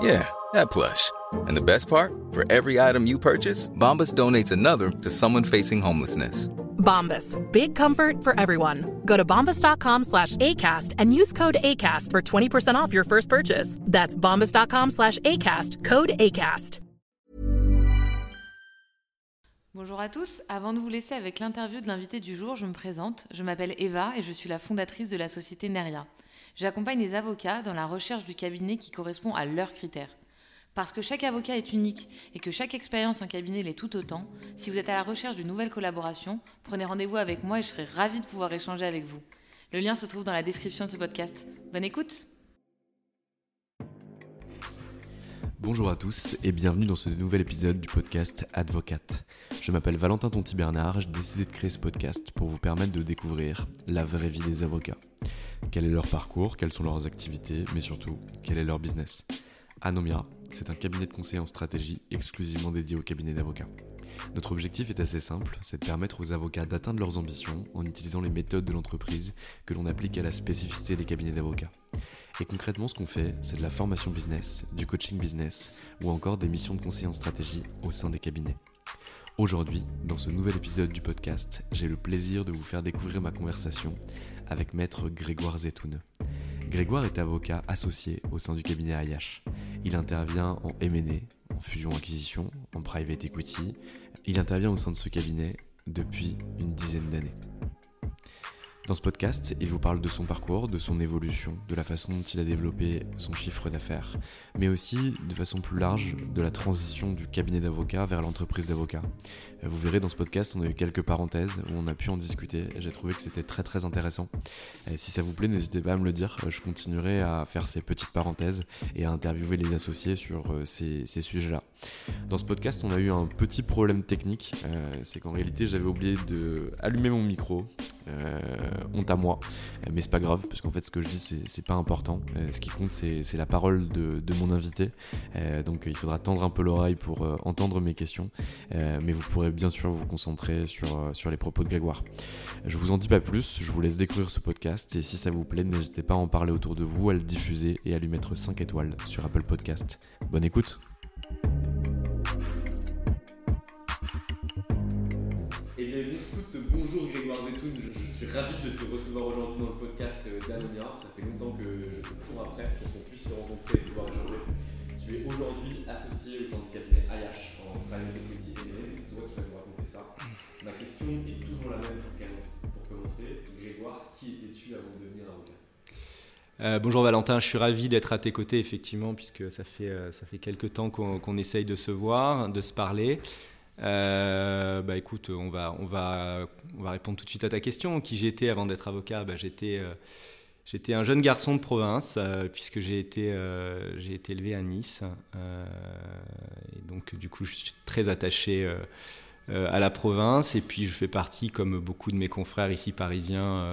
Yeah, that plush. And the best part, for every item you purchase, Bombas donates another to someone facing homelessness. Bombas. Big comfort for everyone. Go to bombas.com slash ACAST and use code ACAST for 20% off your first purchase. That's bombas.com slash ACAST. Code ACAST. Bonjour à tous. Avant de vous laisser avec l'interview de l'invité du jour, je me présente. Je m'appelle Eva et je suis la fondatrice de la société Neria. J'accompagne les avocats dans la recherche du cabinet qui correspond à leurs critères. Parce que chaque avocat est unique et que chaque expérience en cabinet l'est tout autant, si vous êtes à la recherche d'une nouvelle collaboration, prenez rendez-vous avec moi et je serai ravie de pouvoir échanger avec vous. Le lien se trouve dans la description de ce podcast. Bonne écoute Bonjour à tous et bienvenue dans ce nouvel épisode du podcast Advocate. Je m'appelle Valentin Tonti Bernard, j'ai décidé de créer ce podcast pour vous permettre de découvrir la vraie vie des avocats. Quel est leur parcours, quelles sont leurs activités, mais surtout, quel est leur business. Anomia, c'est un cabinet de conseil en stratégie exclusivement dédié au cabinet d'avocats. Notre objectif est assez simple, c'est de permettre aux avocats d'atteindre leurs ambitions en utilisant les méthodes de l'entreprise que l'on applique à la spécificité des cabinets d'avocats. Et concrètement, ce qu'on fait, c'est de la formation business, du coaching business ou encore des missions de conseil en stratégie au sein des cabinets. Aujourd'hui, dans ce nouvel épisode du podcast, j'ai le plaisir de vous faire découvrir ma conversation avec maître Grégoire Zetoun. Grégoire est avocat associé au sein du cabinet Ayash. Il intervient en M&A, en fusion-acquisition, en private equity. Il intervient au sein de ce cabinet depuis une dizaine d'années. Dans ce podcast, il vous parle de son parcours, de son évolution, de la façon dont il a développé son chiffre d'affaires, mais aussi de façon plus large de la transition du cabinet d'avocat vers l'entreprise d'avocat. Euh, vous verrez dans ce podcast, on a eu quelques parenthèses où on a pu en discuter j'ai trouvé que c'était très très intéressant. Et si ça vous plaît, n'hésitez pas à me le dire, je continuerai à faire ces petites parenthèses et à interviewer les associés sur euh, ces, ces sujets-là. Dans ce podcast, on a eu un petit problème technique, euh, c'est qu'en réalité j'avais oublié de allumer mon micro. Euh, honte à moi, mais c'est pas grave parce qu'en fait ce que je dis c'est pas important. Euh, ce qui compte c'est la parole de, mon invité, euh, donc il faudra tendre un peu l'oreille pour entendre mes questions, mais vous pourrez bien sûr vous concentrer sur, sur les propos de Grégoire. Je vous en dis pas plus, je vous laisse découvrir ce podcast et si ça vous plaît, n'hésitez pas à en parler autour de vous, à le diffuser et à lui mettre 5 étoiles sur Apple Podcast. Bonne écoute! Ravi de te recevoir aujourd'hui dans le podcast euh, d'Anonia. Ça fait longtemps que je te cours après pour qu'on puisse se rencontrer et pouvoir échanger. Tu es aujourd'hui associé au sein du cabinet IH en private equity et c'est toi qui vas nous raconter ça. Ma question est toujours la même pour commencer. Grégoire, qui étais-tu avant de devenir avocat? Euh, bonjour Valentin, je suis ravi d'être à tes côtés effectivement puisque ça fait, euh, ça fait quelques temps qu'on qu essaye de se voir, de se parler. Euh, bah écoute, on va, on, va, on va répondre tout de suite à ta question. Qui j'étais avant d'être avocat? Bah, J'étais euh, j'étais un jeune garçon de province, euh, puisque j'ai été, euh, j'ai été élevé à Nice. donc, du coup, je suis très attaché à la province. Et puis, je fais partie, comme beaucoup de mes confrères ici parisiens,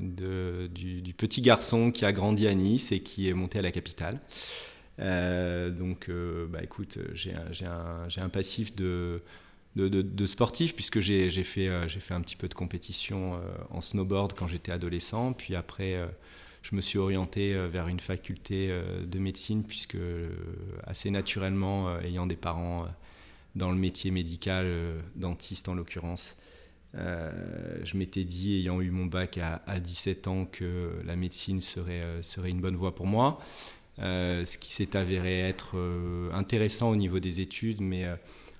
du, petit garçon qui a grandi à Nice et qui est monté à la capitale. Euh, donc, euh, bah, écoute, j'ai un, un, passif de, de, de, sportif puisque j'ai fait, euh, fait un petit peu de compétition en snowboard quand j'étais adolescent. Puis après, je me suis orienté vers une faculté de médecine puisque assez naturellement, ayant des parents dans le métier médical, dentiste en l'occurrence, je m'étais dit, ayant eu mon bac à, à, 17 ans, que la médecine serait, serait une bonne voie pour moi. Ce qui s'est avéré être intéressant au niveau des études, mais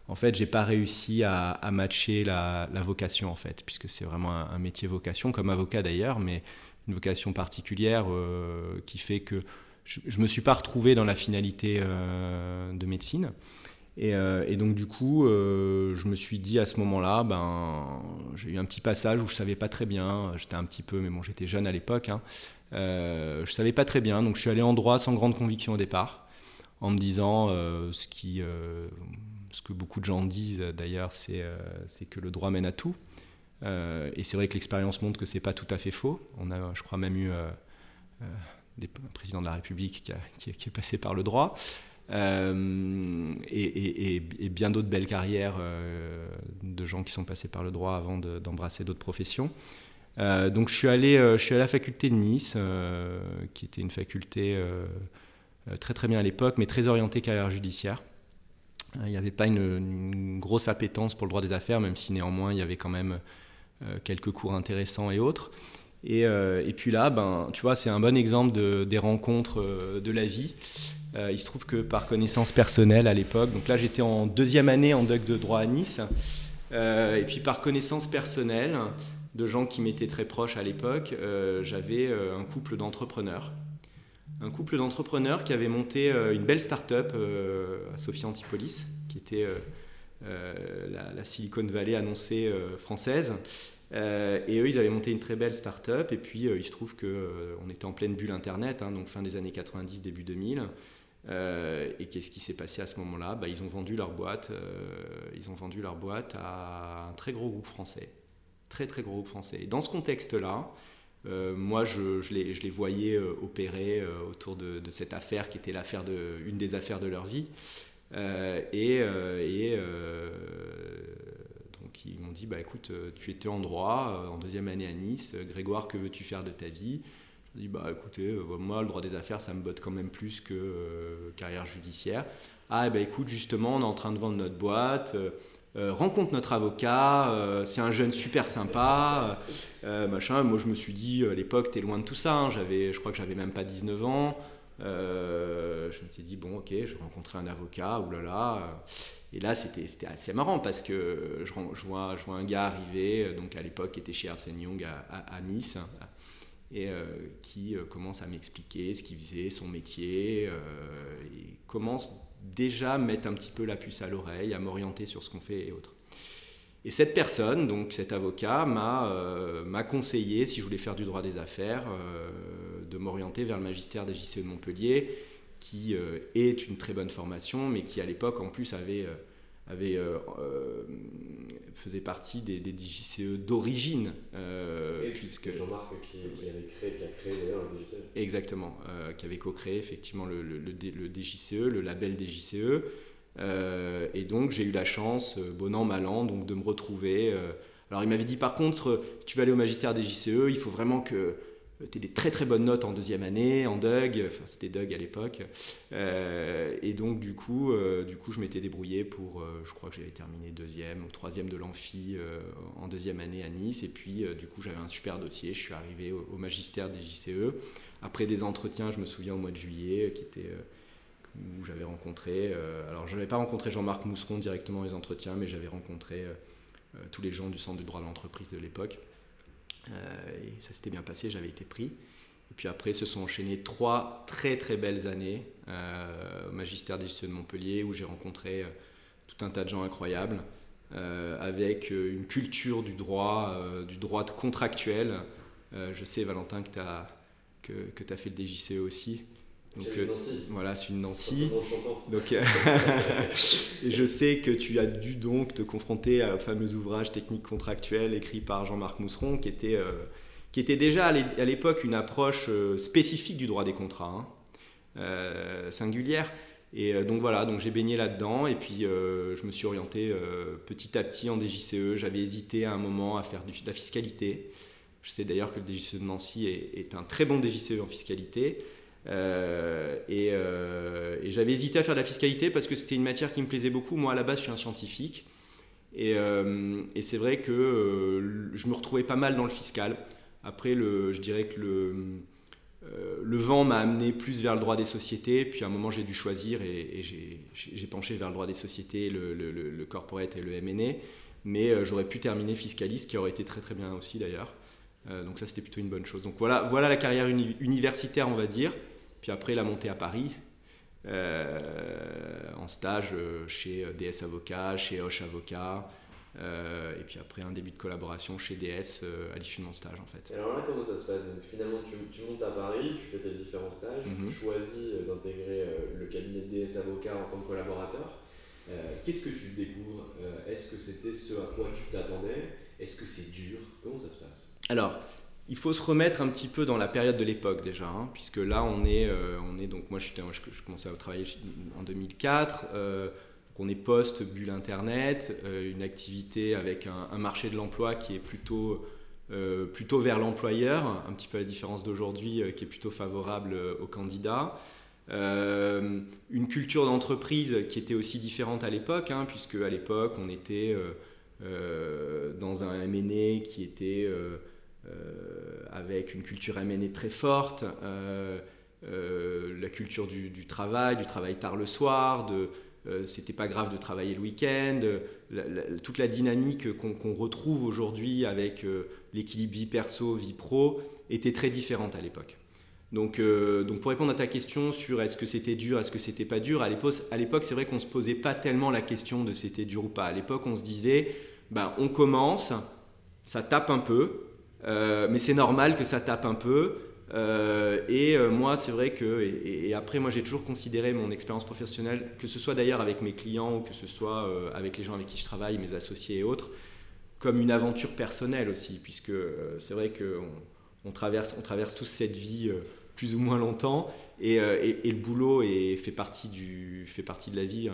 en fait, j'ai pas réussi à, matcher la, vocation, en fait, puisque c'est vraiment un, métier vocation, comme avocat d'ailleurs, mais une vocation particulière euh, qui fait que je, ne me suis pas retrouvé dans la finalité euh, de médecine. Euh, et, donc, du coup, je me suis dit à ce moment-là, ben, j'ai eu un petit passage où je savais pas très bien, j'étais un petit peu, mais bon, j'étais jeune à l'époque, hein, je savais pas très bien, donc je suis allé en droit sans grande conviction au départ, en me disant ce qui ce que beaucoup de gens disent d'ailleurs, c'est euh, que le droit mène à tout. Euh, et c'est vrai que l'expérience montre que c'est pas tout à fait faux. On a, je crois, même eu euh, un président de la République qui, est passé par le droit. Et, bien d'autres belles carrières de gens qui sont passés par le droit avant d'embrasser d'autres professions. Donc je suis, allé, je suis à la faculté de Nice, qui était une faculté très très bien à l'époque, mais très orientée carrière judiciaire. Euh, il n'y avait pas une, grosse appétence pour le droit des affaires, même si néanmoins il y avait quand même euh, quelques cours intéressants et autres. Et, euh, puis là, ben, tu vois, c'est un bon exemple de, des rencontres de la vie. il se trouve que par connaissance personnelle à l'époque, donc là j'étais en deuxième année en doc de droit à Nice, et puis par connaissance personnelle de gens qui m'étaient très proches à l'époque, j'avais un couple d'entrepreneurs un couple d'entrepreneurs qui avait monté euh, une belle start-up euh, à Sophia Antipolis, qui était euh, la, Silicon Valley annoncée française. et eux, ils avaient monté une très belle start-up. Et puis, il se trouve qu'on était en pleine bulle Internet, hein, donc fin des années 90, début 2000. et qu'est-ce qui s'est passé à ce moment-là? Bah, ils ont vendu leur boîte à un très gros groupe français, très très gros groupe français. Dans ce contexte-là, euh, moi, je, les, je, les, voyais euh, opérer euh, autour de, cette affaire qui était l'affaire de, une des affaires de leur vie. et, donc, ils m'ont dit bah, écoute, tu étais en droit, en deuxième année à Nice. Grégoire, que veux-tu faire de ta vie? Je dis bah, écoutez, moi, le droit des affaires, ça me botte quand même plus que carrière judiciaire. Ah, bah, écoute, justement, on est en train de vendre notre boîte. Euh, rencontre notre avocat, euh, c'est un jeune super sympa, euh, machin. Moi, je me suis dit, à l'époque, t'es loin de tout ça. Hein. J'avais, je crois que j'avais même pas 19 ans. je me suis dit, bon, ok, je vais rencontrer un avocat, oulala. Et là, c'était, assez marrant parce que je, je, vois, je vois un gars arriver, donc à l'époque, qui était chez Arsène Young à, Nice, et qui commence à m'expliquer ce qu'il faisait, son métier, et commence déjà mettre un petit peu la puce à l'oreille, à m'orienter sur ce qu'on fait et autres. Et cette personne, donc cet avocat, m'a euh, conseillé, si je voulais faire du droit des affaires, euh, de m'orienter vers le magistère des JCE de Montpellier, qui euh, est une très bonne formation, mais qui à l'époque en plus avait avait, faisait partie des, des DJCE d'origine. Euh, puisque Jean-Marc qui, avait créé, qui a créé d'ailleurs le DJCE. Exactement, qui avait co-créé effectivement le, le, le, DJCE, le label DJCE. et donc j'ai eu la chance, bon an, mal an, donc de me retrouver. alors il m'avait dit par contre, si tu veux aller au magistère des JCE, il faut vraiment que tu des très très bonnes notes en deuxième année, en Doug, enfin c'était Doug à l'époque. Euh, et donc du coup, euh, du coup je m'étais débrouillé pour, euh, je crois que j'avais terminé deuxième ou troisième de l'amphi en deuxième année à Nice. Et puis du coup j'avais un super dossier, je suis arrivé au, magistère des JCE. Après des entretiens, je me souviens au mois de juillet, qui était, où j'avais rencontré, alors je n'avais pas rencontré Jean-Marc Mousseron directement les entretiens, mais j'avais rencontré tous les gens du centre du droit de l'entreprise de l'époque. Euh, et ça s'était bien passé, j'avais été pris. Et puis après, se sont enchaînées trois très très belles années euh, au magistère des de Montpellier où j'ai rencontré euh, tout un tas de gens incroyables avec une culture du droit, du droit contractuel. je sais, Valentin, que tu as, que as fait le DJCE aussi. Donc, euh, voilà, c'est une Nancy. Donc, euh, et je sais que tu as dû donc te confronter au fameux ouvrage technique contractuel écrit par Jean-Marc Mousseron, qui était, euh, qui était déjà à l'époque une approche spécifique du droit des contrats, hein, singulière. Et donc voilà, donc j'ai baigné là-dedans et puis je me suis orienté petit à petit en DJCE. J'avais hésité à un moment à faire de la fiscalité. Je sais d'ailleurs que le DJCE de Nancy est, est un très bon DJCE en fiscalité. Euh, euh, et, j'avais hésité à faire de la fiscalité parce que c'était une matière qui me plaisait beaucoup. Moi, à la base, je suis un scientifique. Et, euh, c'est vrai que je me retrouvais pas mal dans le fiscal. Après, je dirais que le, vent m'a amené plus vers le droit des sociétés, puis à un moment j'ai dû choisir et, j'ai penché vers le droit des sociétés, le, corporate et le M&A, mais j'aurais pu terminer fiscaliste, qui aurait été très très bien aussi d'ailleurs. donc ça c'était plutôt une bonne chose. Donc voilà, voilà la carrière universitaire on va dire, puis après la montée à Paris, en stage chez DS Avocat, chez Hoche Avocat, euh, et puis après un début de collaboration chez DS euh, à l'issue de mon stage en fait. alors là comment ça se passe? Finalement tu, tu, montes à Paris, tu fais tes différents stages, tu mhm. choisis euh, d'intégrer le cabinet de DS Avocat en tant que collaborateur. Qu'est-ce que tu découvres? Est-ce que c'était ce à quoi tu t'attendais? Est-ce que c'est dur? Comment ça se passe? Alors, il faut se remettre un petit peu dans la période de l'époque déjà, hein, puisque là on est, on est donc moi je, commençais à travailler en 2004 on est post-bulle Internet, euh, une activité avec un, marché de l'emploi qui est plutôt, euh, plutôt vers l'employeur, un petit peu à la différence d'aujourd'hui euh, qui est plutôt favorable aux candidats. une culture d'entreprise qui était aussi différente à l'époque, hein, puisque à l'époque on était dans un MNE qui était avec une culture MNE très forte, la culture du, travail, du travail tard le soir, de, euh, c'était pas grave de travailler le week-end, toute la dynamique qu'on retrouve aujourd'hui avec euh, l'équilibre vie perso, vie pro, était très différente à l'époque. Donc, euh, donc, pour répondre à ta question sur est-ce que c'était dur, est-ce que c'était pas dur, à l'époque, c'est vrai qu'on se posait pas tellement la question de c'était dur ou pas. À l'époque, on se disait, ben, on commence, ça tape un peu, mais c'est normal que ça tape un peu. Euh, et euh, moi, c'est vrai que, et, après, moi, j'ai toujours considéré mon expérience professionnelle, que ce soit d'ailleurs avec mes clients ou que ce soit euh, avec les gens avec qui je travaille, mes associés et autres, comme une aventure personnelle aussi, puisque c'est vrai qu'on on traverse, on traverse tous cette vie plus ou moins longtemps, et, le boulot est, fait, partie du, fait partie de la vie,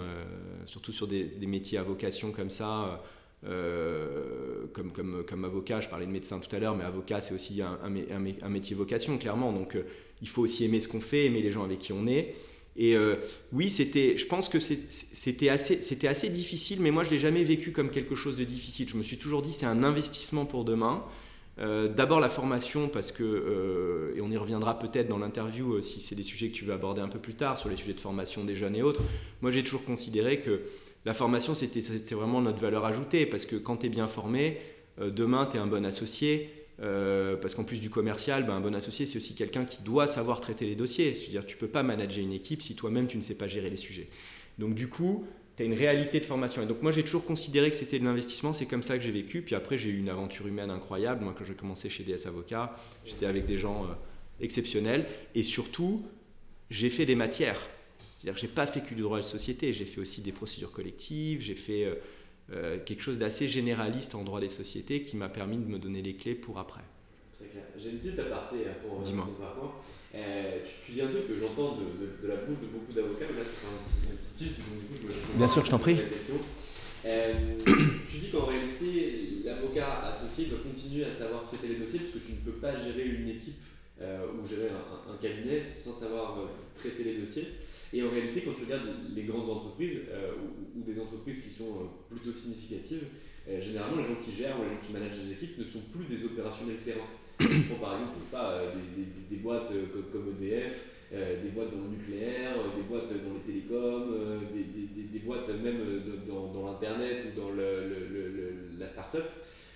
surtout sur des, métiers à vocation comme ça. Euh, comme, avocat, je parlais de médecin tout à l'heure, mais avocat c'est aussi un, métier vocation, clairement. Donc euh, il faut aussi aimer ce qu'on fait, aimer les gens avec qui on est. Et euh, oui, c'était, je pense que c'était assez, difficile, mais moi je l'ai jamais vécu comme quelque chose de difficile. Je me suis toujours dit c'est un investissement pour demain. D'abord la formation, parce que, et on y reviendra peut-être dans l'interview si c'est des sujets que tu veux aborder un peu plus tard, sur les sujets de formation des jeunes et autres. Moi j'ai toujours considéré que la formation, c'était vraiment notre valeur ajoutée, parce que quand tu es bien formé, euh, demain, tu es un bon associé, euh, parce qu'en plus du commercial, ben, un bon associé, c'est aussi quelqu'un qui doit savoir traiter les dossiers. C'est-à-dire, tu peux pas manager une équipe si toi-même, tu ne sais pas gérer les sujets. Donc, du coup, tu as une réalité de formation. Et donc, moi, j'ai toujours considéré que c'était de l'investissement. C'est comme ça que j'ai vécu. Puis après, j'ai eu une aventure humaine incroyable. Moi, quand j'ai commencé chez DS Avocats, j'étais avec des gens euh, exceptionnels. Et surtout, j'ai fait des matières. C'est-à-dire que je n'ai pas fait que du droit de société, j'ai fait aussi des procédures collectives, j'ai fait euh, euh, quelque chose d'assez généraliste en droit des sociétés qui m'a permis de me donner les clés pour après. Très clair. J'ai une petite aparté hein, pour euh, Dis-moi. Euh, tu, dis un truc que j'entends de, de, la bouche de beaucoup d'avocats, mais là c'est un petit, un petit tilt, donc du coup je me Bien sûr, je t'en prie. tu dis qu'en réalité, l'avocat associé doit continuer à savoir traiter les dossiers puisque tu ne peux pas gérer une équipe ou gérer un, un, cabinet sans savoir traiter les dossiers. Et en réalité, quand tu regardes les grandes entreprises euh, ou, des entreprises qui sont euh, plutôt significatives, euh, généralement les gens qui gèrent ou les gens qui managent les équipes ne sont plus des opérationnels terrain. Je par exemple pas, des, boîtes comme, EDF, des boîtes dans le nucléaire, des boîtes dans les télécoms, des, boîtes même dans, l'Internet ou dans la start-up.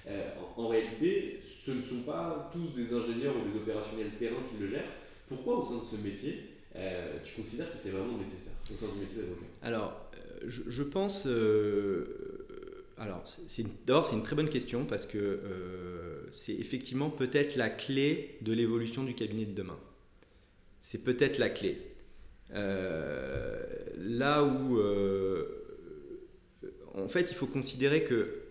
en, en, réalité, ce ne sont pas tous des ingénieurs ou des opérationnels terrain qui le gèrent. Pourquoi au sein de ce métier euh, tu considères que c'est vraiment nécessaire au sein du métier d'avocat? Alors, euh, je, pense. Euh, alors, d'abord, c'est une très bonne question parce que c'est effectivement peut-être la clé de l'évolution du cabinet de demain. C'est peut-être la clé. là où, en fait, il faut considérer que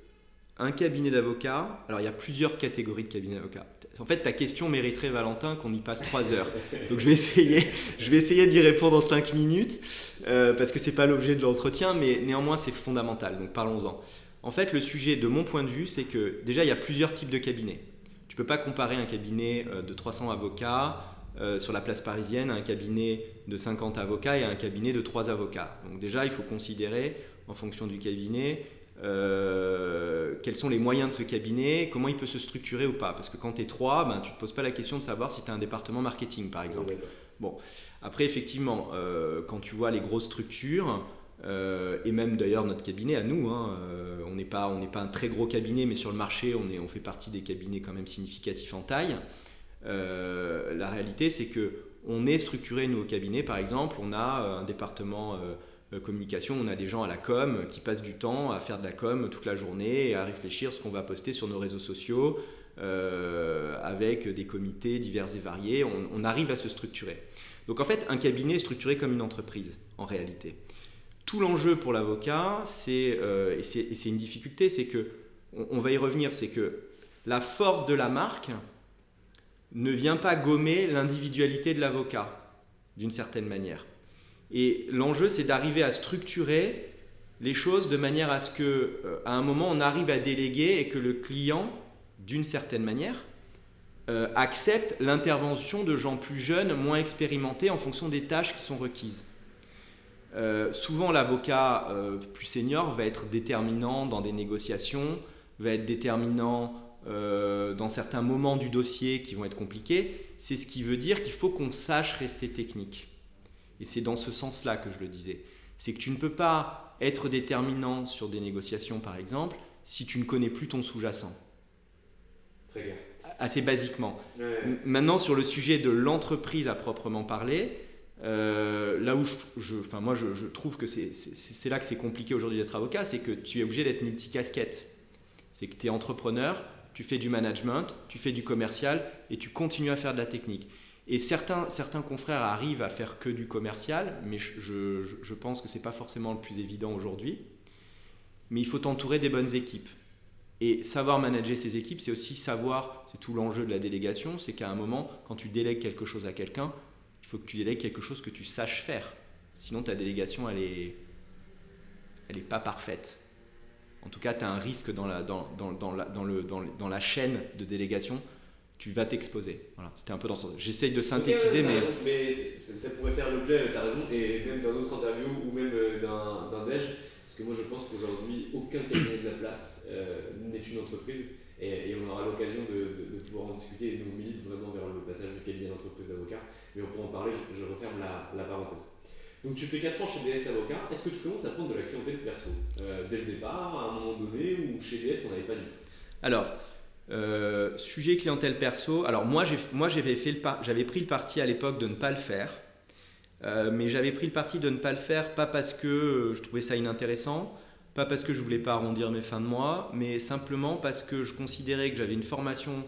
un cabinet d'avocats, alors il y a plusieurs catégories de cabinets d'avocats. En fait, ta question mériterait, Valentin, qu'on y passe trois heures. Donc je vais essayer, je vais essayer d'y répondre en cinq minutes, euh, parce que ce n'est pas l'objet de l'entretien, mais néanmoins c'est fondamental, donc parlons-en. En fait, le sujet, de mon point de vue, c'est que déjà, il y a plusieurs types de cabinets. Tu ne peux pas comparer un cabinet euh, de 300 avocats euh, sur la place parisienne à un cabinet de 50 avocats et à un cabinet de 3 avocats. Donc déjà, il faut considérer, en fonction du cabinet, euh, quels sont les moyens de ce cabinet, comment il peut se structurer ou pas. Parce que quand tu es trois, ben, tu ne te poses pas la question de savoir si tu as un département marketing, par exemple. Bon, après, effectivement, euh, quand tu vois les grosses structures, euh, et même d'ailleurs notre cabinet à nous, hein, on n'est pas, on pas un très gros cabinet, mais sur le marché, on, est, on fait partie des cabinets quand même significatifs en taille. la réalité, c'est que on est structuré, nous, au cabinet, par exemple, on a un département communication, on a des gens à la com qui passent du temps à faire de la com toute la journée et à réfléchir ce qu'on va poster sur nos réseaux sociaux euh, avec des comités divers et variés. On, arrive à se structurer. Donc en fait, un cabinet est structuré comme une entreprise en réalité. Tout l'enjeu pour l'avocat, c'est euh, et c'est une difficulté, c'est que on va y revenir, c'est que la force de la marque ne vient pas gommer l'individualité de l'avocat d'une certaine manière. Et l'enjeu, c'est d'arriver à structurer les choses de manière à ce que, euh, à un moment, on arrive à déléguer et que le client, d'une certaine manière, euh, accepte l'intervention de gens plus jeunes, moins expérimentés en fonction des tâches qui sont requises. Euh, souvent, l'avocat plus senior va être déterminant dans des négociations, va être déterminant dans certains moments du dossier qui vont être compliqués. C'est ce qui veut dire qu'il faut qu'on sache rester technique. Et c'est dans ce sens-là que je le disais. C'est que tu ne peux pas être déterminant sur des négociations, par exemple, si tu ne connais plus ton sous-jacent. Très clair. Assez basiquement. Maintenant, sur le sujet de l'entreprise à proprement parler, euh, là où je, enfin moi je, trouve que c'est là que c'est compliqué aujourd'hui d'être avocat, c'est que tu es obligé d'être multicasquette. C'est que tu es entrepreneur, tu fais du management, tu fais du commercial et tu continues à faire de la technique. Et certains, certains confrères arrivent à faire que du commercial, mais je, pense que ce n'est pas forcément le plus évident aujourd'hui. Mais il faut t'entourer des bonnes équipes. Et savoir manager ces équipes, c'est aussi savoir, c'est tout l'enjeu de la délégation, c'est qu'à un moment, quand tu délègues quelque chose à quelqu'un, il faut que tu délègues quelque chose que tu saches faire. Sinon, ta délégation, elle n'est elle est pas parfaite. En tout cas, tu as un risque dans la chaîne de délégation tu vas t'exposer. Voilà, c'était un peu dans ce J'essaye de synthétiser, mais. mais ça pourrait faire l'objet, tu as raison, et même d'un autre interview ou même euh, d'un déj, parce que moi je pense qu'aujourd'hui, aucun cabinet de la place euh, n'est une entreprise, et, on aura l'occasion de, pouvoir en discuter, et nous on milite vraiment vers le passage du cabinet d'entreprise d'avocat, mais on pourra en parler, je, referme la, la, parenthèse. Donc tu fais 4 ans chez DS Avocat, est-ce que tu commences à prendre de la clientèle perso euh, Dès le départ, à un moment donné, ou chez DS, on n'avait pas du tout? Alors, euh, sujet clientèle perso. Alors moi, j'avais pris le parti à l'époque de ne pas le faire. Euh, mais j'avais pris le parti de ne pas le faire, pas parce que euh, je trouvais ça inintéressant, pas parce que je voulais pas arrondir mes fins de mois, mais simplement parce que je considérais que j'avais une formation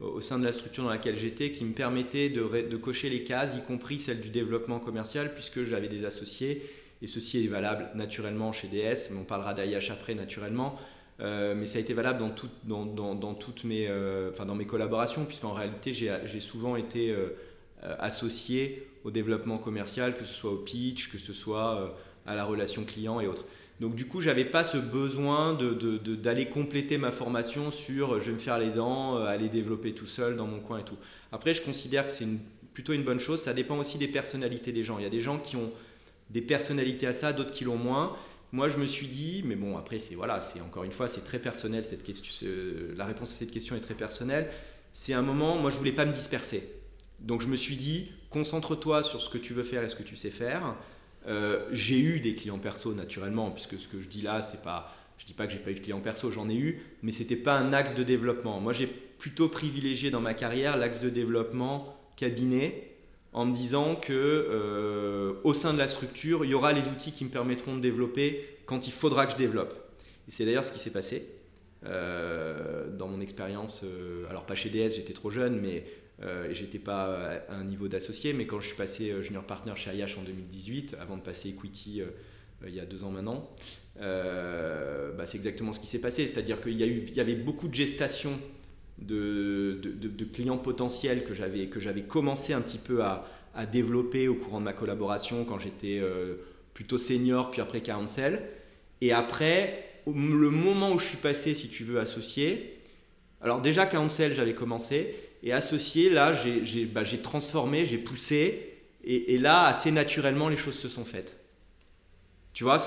au sein de la structure dans laquelle j'étais qui me permettait de, de, cocher les cases, y compris celle du développement commercial, puisque j'avais des associés, et ceci est valable naturellement chez DS, mais on parlera d'AIH après naturellement, euh, mais ça a été valable dans, toutes mes, euh, dans mes collaborations, puisqu'en réalité, j'ai souvent été euh, associé au développement commercial, que ce soit au pitch, que ce soit à la relation client et autres. Donc du coup, j'avais pas ce besoin d'aller compléter ma formation sur je vais me faire les dents, aller développer tout seul dans mon coin et tout. Après, je considère que c'est plutôt une bonne chose. Ça dépend aussi des personnalités des gens. Il y a des gens qui ont des personnalités à ça, d'autres qui l'ont moins. Moi, je me suis dit, mais bon, après, c'est voilà, c'est encore une fois, c'est très personnel cette question. La réponse à cette question est très personnelle. C'est un moment, moi, je voulais pas me disperser. Donc, je me suis dit, concentre-toi sur ce que tu veux faire et ce que tu sais faire. Euh, j'ai eu des clients perso naturellement, puisque ce que je dis là, c'est pas, je dis pas que j'ai pas eu de clients perso, j'en ai eu, mais c'était pas un axe de développement. Moi, j'ai plutôt privilégié dans ma carrière l'axe de développement cabinet en me disant que euh, au sein de la structure, il y aura les outils qui me permettront de développer quand il faudra que je développe. Et c'est d'ailleurs ce qui s'est passé euh, dans mon expérience. Euh, alors pas chez DS, j'étais trop jeune, mais j'étais pas à un niveau d'associé. Mais quand je suis passé junior partner chez IH en 2018, avant de passer equity il y a deux ans maintenant, bah, c'est exactement ce qui s'est passé. C'est-à-dire qu'il y, y avait beaucoup de gestation de, clients potentiels que j'avais, que j'avais commencé un petit peu à, développer au courant de ma collaboration quand j'étais euh, plutôt senior, puis après counsel. Et après, le moment où je suis passé, si tu veux, associé, alors déjà counsel, j'avais commencé, et associé, là, j'ai, bah, transformé, j'ai poussé, et, et, là, assez naturellement, les choses se sont faites. Tu vois,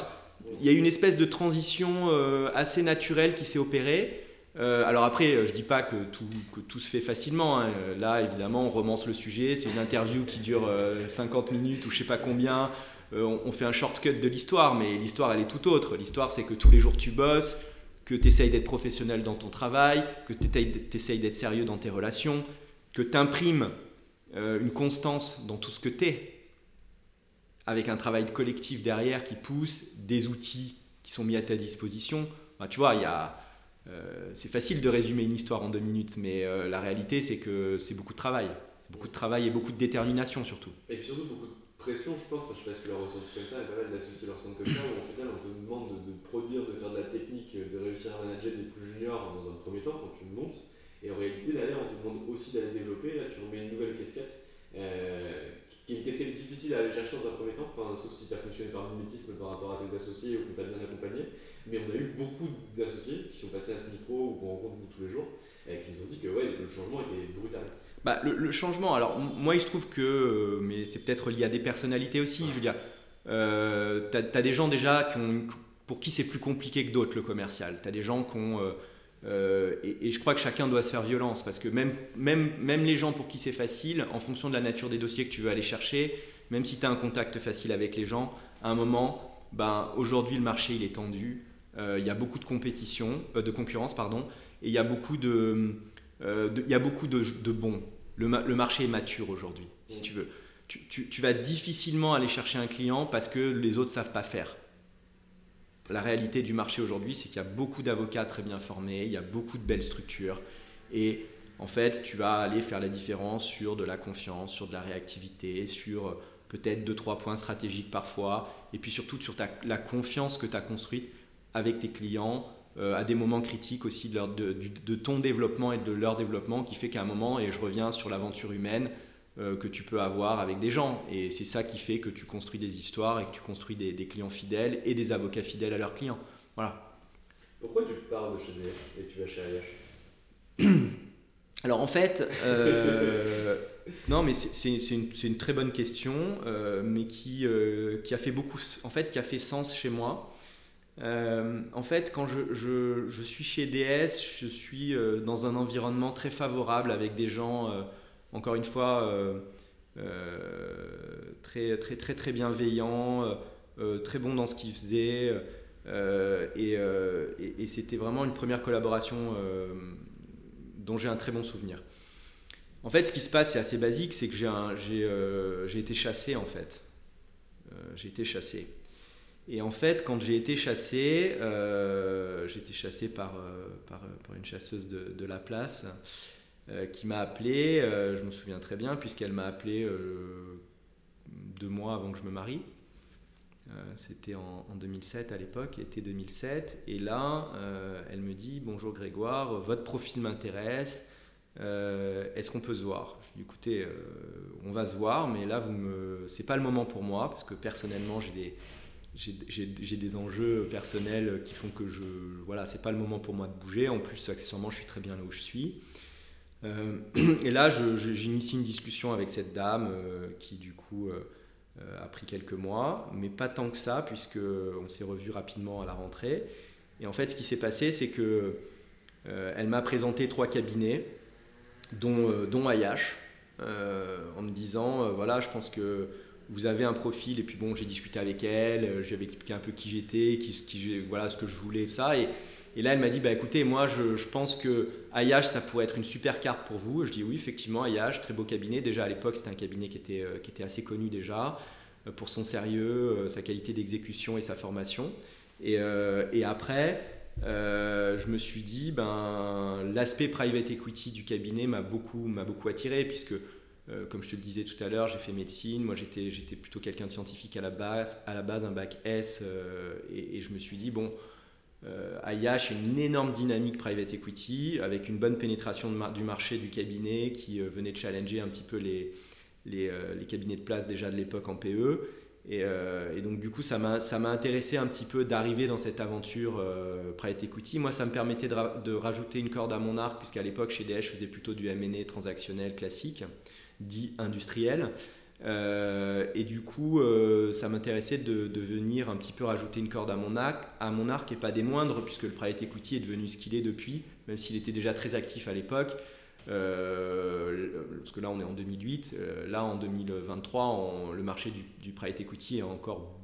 il y a une espèce de transition euh, assez naturelle qui s'est opérée. Euh, alors après, je dis pas que tout, se fait facilement. hein. Là, évidemment, on romance le sujet. C'est une interview qui dure euh, 50 minutes ou je sais pas combien. Euh, on, on fait un shortcut de l'histoire, mais l'histoire, elle est tout autre. L'histoire, c'est que tous les jours, tu bosses, que tu essayes d'être professionnel dans ton travail, que tu essayes d'être sérieux dans tes relations, que tu imprimes une constance dans tout ce que tu es, avec un travail collectif derrière qui pousse, des outils qui sont mis à ta disposition. Bah, tu vois, il y a, euh, c'est facile de résumer une histoire en deux minutes, mais euh, la réalité, c'est que c'est beaucoup de travail. Beaucoup de travail et beaucoup de détermination surtout. Et puis surtout beaucoup de pression, je pense, enfin, je sais pas si tu ressenti comme ça, a pas mal d'associés leur sont comme ça, où au final on te demande de, de produire, de faire de la technique, de réussir à manager des plus juniors dans un premier temps quand tu montes. Et en réalité, derrière, on te demande aussi d'aller développer. Là, tu remets une nouvelle casquette, euh, qui est difficile à aller chercher dans un premier temps, sauf si tu as fonctionné par mimétisme par rapport à tes associés ou qu'on t'a bien accompagné. Mais on a eu beaucoup d'associés qui sont passés à ce micro ou qu'on rencontre tous les jours, et qui nous ont dit que ouais, le changement était brutal. Bah, le, changement, alors moi il se trouve que, euh, mais c'est peut-être lié à des personnalités aussi, euh, tu as, des gens déjà qui ont- pour qui c'est plus compliqué que d'autres le commercial. Tu as des gens qui ont... euh, euh, et, je crois que chacun doit se faire violence parce que même, même, même les gens pour qui c'est facile, en fonction de la nature des dossiers que tu veux aller chercher, même si tu as un contact facile avec les gens, à un moment, ben, aujourd'hui le marché il est tendu, euh, il y a beaucoup de compétition, euh, de concurrence pardon, et il y a beaucoup de, y a beaucoup de, bons. Le marché est mature aujourd'hui, si tu veux. Tu, tu- tu vas difficilement aller chercher un client parce que les autres savent pas faire. La réalité du marché aujourd'hui, c'est qu'il y a beaucoup d'avocats très bien formés, il y a beaucoup de belles structures, et en fait, tu vas aller faire la différence sur de la confiance, sur de la réactivité, sur euh, peut-être deux trois points stratégiques parfois, et puis surtout sur la confiance que tu as construite avec tes clients euh, à des moments critiques aussi de, de- ton développement et de leur développement qui fait qu'à un moment, et je reviens sur l'aventure humaine que tu peux avoir avec des gens. Et c'est ça qui fait que tu construis des histoires et que tu construis des, des clients fidèles et des avocats fidèles à leurs clients. Voilà. Pourquoi tu pars de chez DS et tu vas chez Ayash Alors en fait, euh, non mais c'est- une, c'est une très bonne question, euh, mais qui, euh, qui a fait beaucoup, en fait, qui a fait sens chez moi. Euh, en fait, quand je, je- je suis chez DS, je suis euh, dans un environnement très favorable avec des gens, euh, encore une fois, euh, euh, très, très, très, très bienveillants, euh, très bons dans ce qu'ils faisaient. euh, et c'était vraiment une première collaboration dont j'ai un très bon souvenir. En fait, ce qui se passe, c'est assez basique, c'est que j'ai été chassé en fait. J'ai été chassé. Et en fait, quand j'ai été chassé, j'ai été chassé par, une chasseuse de, la place qui m'a appelé, euh, je me souviens très bien, puisqu'elle m'a appelé euh, deux mois avant que je me marie. Euh, C'était en, en 2007 à l'époque, été 2007. Et là, euh, elle me dit Bonjour Grégoire, votre profil m'intéresse. Euh, Est-ce qu'on peut se voir? Je lui dis Écoutez, euh, on va se voir, mais là, vous me... c'est pas le moment pour moi, parce que personnellement, j'ai des, des enjeux personnels qui font que je. Voilà, c'est pas le moment pour moi de bouger. En plus, accessoirement, je suis très bien là où je suis. Euh, et là, j'initie une discussion avec cette dame euh, qui, du coup, euh, a pris quelques mois, mais pas tant que ça, puisque on s'est revu rapidement à la rentrée. Et en fait, ce qui s'est passé, c'est que elle m'a présenté trois cabinets, dont, dont euh, en me disant voilà, je pense que vous avez un profil. Et puis bon, j'ai discuté avec elle, euh, je lui avais expliqué un peu qui j'étais, qui, voilà ce que je voulais, ça. Et, et là, elle m'a dit bah écoutez, moi, je, pense que Ayash, ça pourrait être une super carte pour vous. Je dis oui, effectivement, Ayash, très beau cabinet. Déjà à l'époque, c'était un cabinet qui était, euh, qui était assez connu déjà euh, pour son sérieux, euh, sa qualité d'exécution et sa formation. Et, après, je me suis dit, ben, l'aspect private equity du cabinet m'a beaucoup, beaucoup attiré, puisque, comme je te le disais tout à l'heure, j'ai fait médecine. Moi, j'étais, plutôt quelqu'un de scientifique à la base, à la base un bac S, et, je me suis dit, bon, Ayash a une énorme dynamique private equity, avec une bonne pénétration du marché du cabinet qui euh, venait de challenger un petit peu euh, les cabinets de place déjà de l'époque en PE. Et, euh, donc du coup, ça m'a intéressé un petit peu d'arriver dans cette aventure euh, private equity. Moi, ça me permettait de, ra- de rajouter une corde à mon arc, puisqu'à l'époque, chez DS, je faisais plutôt du M&A transactionnel classique, dit industriel. Et du coup, ça m'intéressait de, de, venir un petit peu rajouter une corde à mon, arc, à mon arc et pas des moindres, puisque le private equity est devenu ce qu'il est depuis, même s'il était déjà très actif à l'époque. parce que là, on est en 2008. là, en 2023, le marché du, du private equity est encore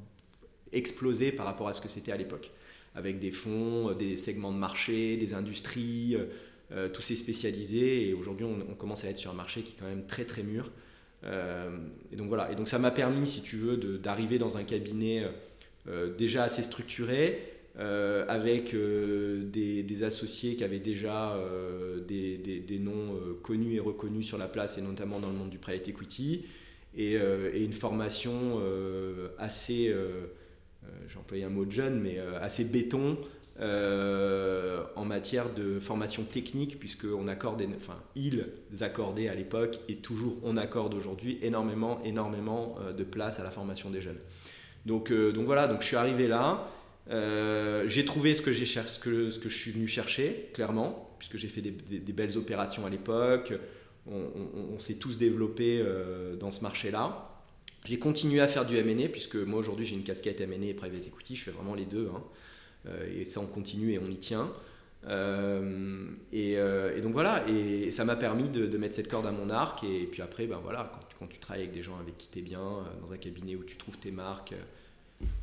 explosé par rapport à ce que c'était à l'époque, avec des fonds, euh, des segments de marché, des industries, euh, euh, tout s'est spécialisé et aujourd'hui on, commence à être sur un marché qui est quand même très très mûr. Et donc voilà, et donc ça m'a permis, si tu veux, d'arriver dans un cabinet déjà assez structuré, avec des, associés qui avaient déjà des, noms connus et reconnus sur la place, et notamment dans le monde du private equity, et, et une formation assez euh, j'ai employé un mot de jeune, mais euh, assez béton euh, en matière de formation technique, puisqu'on accorde, enfin, ils accordaient à l'époque et toujours on accorde aujourd'hui énormément, énormément de place à la formation des jeunes. Donc, donc voilà, donc je suis arrivé là. j'ai trouvé ce que, j'ai ce, ce que je suis venu chercher, clairement, puisque j'ai fait des, belles opérations à l'époque. On, s'est tous développés dans ce marché-là. J'ai continué à faire du M&A puisque moi aujourd'hui j'ai une casquette M&A et private equity, je fais vraiment les deux. Hein. Euh, et ça on continue et on y tient. Euh, euh, et, donc voilà, et, ça m'a permis de, mettre cette corde à mon arc. Et, puis après, ben voilà, quand, tu travailles avec des gens avec qui tu es bien, dans un cabinet où tu trouves tes marques,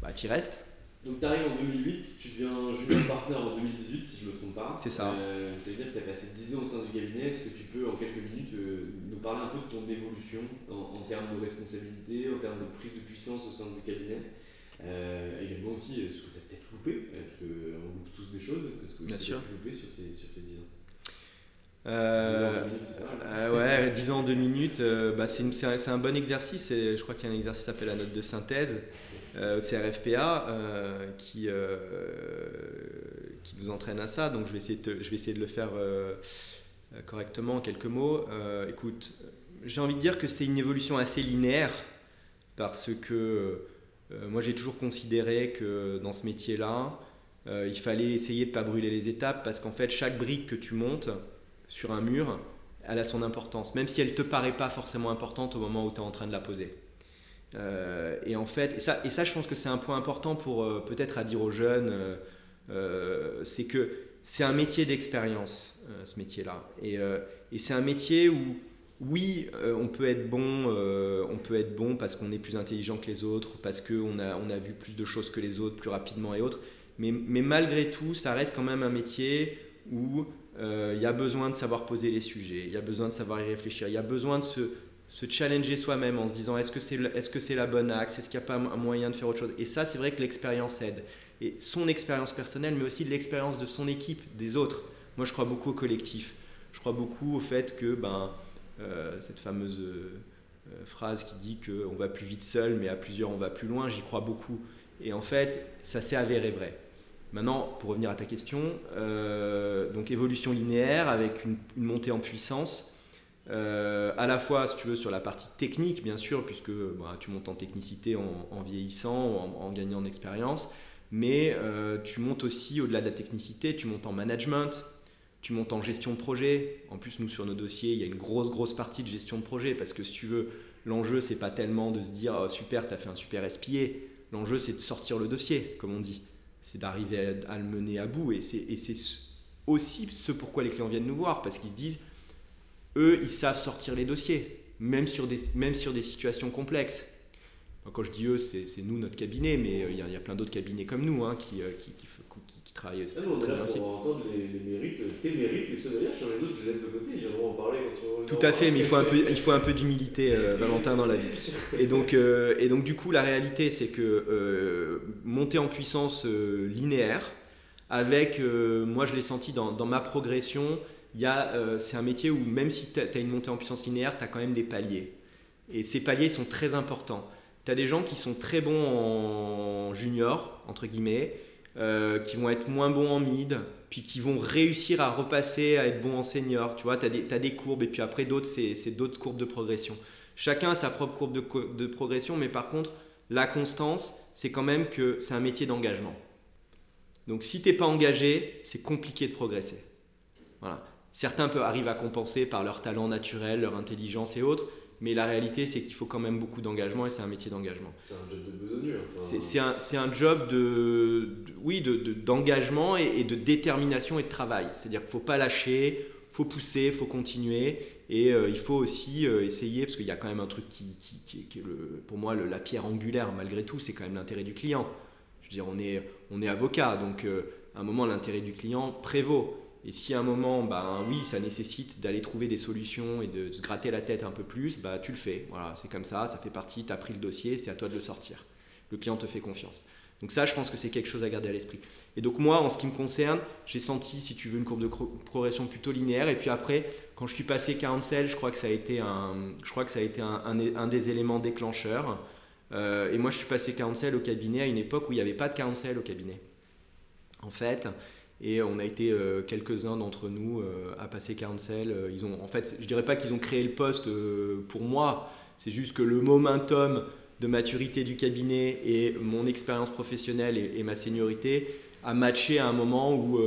bah, tu y restes. Donc tu arrives en 2008, tu deviens junior partner en 2018 si je ne me trompe pas. C'est ça. Ça veut dire que tu as passé 10 ans au sein du cabinet. Est-ce que tu peux en quelques minutes nous parler un peu de ton évolution en, termes de responsabilité, en termes de prise de puissance au sein du cabinet? Également aussi ce que loupé, parce qu'on loupe tous des choses. Est-ce que tu as loupé sur ces, sur ces 10 ans euh, 10 ans en 2 minutes, c'est ouais, 10 ans en 2 minutes, bah, c'est un bon exercice. je crois qu'il y a un exercice qui s'appelle la note de synthèse euh, au CRFPA euh, qui, euh, qui nous entraîne à ça. Donc je vais essayer de, je vais essayer de le faire correctement en quelques mots. écoute, j'ai envie de dire que c'est une évolution assez linéaire parce que moi j'ai toujours considéré que dans ce métier-là, il fallait essayer de ne pas brûler les étapes parce qu'en fait chaque brique que tu montes sur un mur, elle a son importance, même si elle ne te paraît pas forcément importante au moment où tu es en train de la poser. Euh, et en fait, ça, et ça, je pense que c'est un point important pour euh, peut-être à dire aux jeunes, euh, c'est que c'est un métier d'expérience, ce métier-là. Et c'est un métier où, oui, on peut être bon, on peut être bon parce qu'on est plus intelligent que les autres, parce qu'on a, on a vu plus de choses que les autres plus rapidement et autres. Mais, mais malgré tout, ça reste quand même un métier où il y a besoin de savoir poser les sujets, il y a besoin de savoir y réfléchir, il y a besoin de se se challenger soi-même en se disant est-ce que c'est est -ce c'est la bonne axe, est-ce qu'il n'y a pas un moyen de faire autre chose? Et ça, c'est vrai que l'expérience aide. Et son expérience personnelle, mais aussi l'expérience de son équipe, des autres. Moi, je crois beaucoup au collectif. Je crois beaucoup au fait que ben, euh, cette fameuse euh, phrase qui dit qu'on va plus vite seul, mais à plusieurs, on va plus loin, j'y crois beaucoup. Et en fait, ça s'est avéré vrai. Maintenant, pour revenir à ta question, euh, donc évolution linéaire avec une montée en puissance. Euh, à la fois, si tu veux, sur la partie technique, bien sûr, puisque bah, tu montes en technicité en, vieillissant, en, gagnant en expérience, mais euh, tu montes aussi au-delà de la technicité, tu montes en management, tu montes en gestion de projet. En plus, nous, sur nos dossiers, il y a une grosse, grosse partie de gestion de projet, parce que si tu veux, l'enjeu, c'est pas tellement de se dire oh, super, tu as fait un super SPA. L'enjeu, c'est de sortir le dossier, comme on dit. C'est d'arriver à, le mener à bout. Et c'est aussi ce pourquoi les clients viennent nous voir, parce qu'ils se disent eux, ils savent sortir les dossiers, même sur des, même sur des situations complexes. Quand je dis eux, c'est nous, notre cabinet, mais euh, il y, a plein d'autres cabinets comme nous hein, qui, euh, qui, qui, qui, travaillent ah, on aussi. pour entendre les, mérites, tes mérites, les ceux d'ailleurs, sur les autres, je les laisse de côté, ils viendront en parler quand Tout à fait, mais il faut un peu, il faut un peu d'humilité, euh, Valentin, dans la vie. Et donc, et donc, du coup, la réalité, c'est que monter en puissance linéaire, avec, moi je l'ai senti dans, dans ma progression, euh, c'est un métier où même si tu as, une montée en puissance linéaire, tu as quand même des paliers. Et ces paliers sont très importants. Tu as des gens qui sont très bons en junior, entre guillemets, euh, qui vont être moins bons en mid, puis qui vont réussir à repasser à être bons en senior. Tu vois, tu as, des courbes, et puis après d'autres, c'est d'autres courbes de progression. Chacun a sa propre courbe de, progression, mais par contre, la constance, c'est quand même que c'est un métier d'engagement. Donc si tu n'es pas engagé, c'est compliqué de progresser. Voilà. Certains peuvent, arrivent à compenser par leur talent naturel, leur intelligence et autres, Mais la réalité, c'est qu'il faut quand même beaucoup d'engagement et c'est un métier d'engagement. C'est un job de besogneux. Enfin, C'est un, c'est un job de, de- oui, de- de- d'engagement et, et de détermination et de travail. C'est-à-dire qu'il ne faut pas lâcher, il faut pousser, il faut continuer. Et euh, il faut aussi euh, essayer, parce qu'il y a quand même un truc qui, qui- qui- qui est le- pour moi le- la pierre angulaire malgré tout, c'est quand même l'intérêt du client. Je veux dire, on est, on est avocat, donc euh, à un moment l'intérêt du client prévaut. Et si à un moment, ben oui, ça nécessite d'aller trouver des solutions et de se gratter la tête un peu plus, bah tu le fais. Voilà, c'est comme ça, ça fait partie, tu as pris le dossier, c'est à toi de le sortir. Le client te fait confiance. Donc ça, je pense que c'est quelque chose à garder à l'esprit. Et donc moi, en ce qui me concerne, j'ai senti, si tu veux, une courbe de progression plutôt linéaire. Et puis après, quand je suis passé counsel, je crois que ça a été un, je crois que ça a été un des éléments déclencheurs. Euh, et moi, je suis passé counsel au cabinet à une époque où il n'y avait pas de counsel au cabinet. En fait, et on a été euh, quelques-uns d'entre nous euh, à passer counsel. Euh, Ils ont, en fait, je dirais pas qu'ils ont créé le poste pour moi. C'est juste que le momentum de maturité du cabinet et mon expérience professionnelle et, ma seniorité a matché à un moment où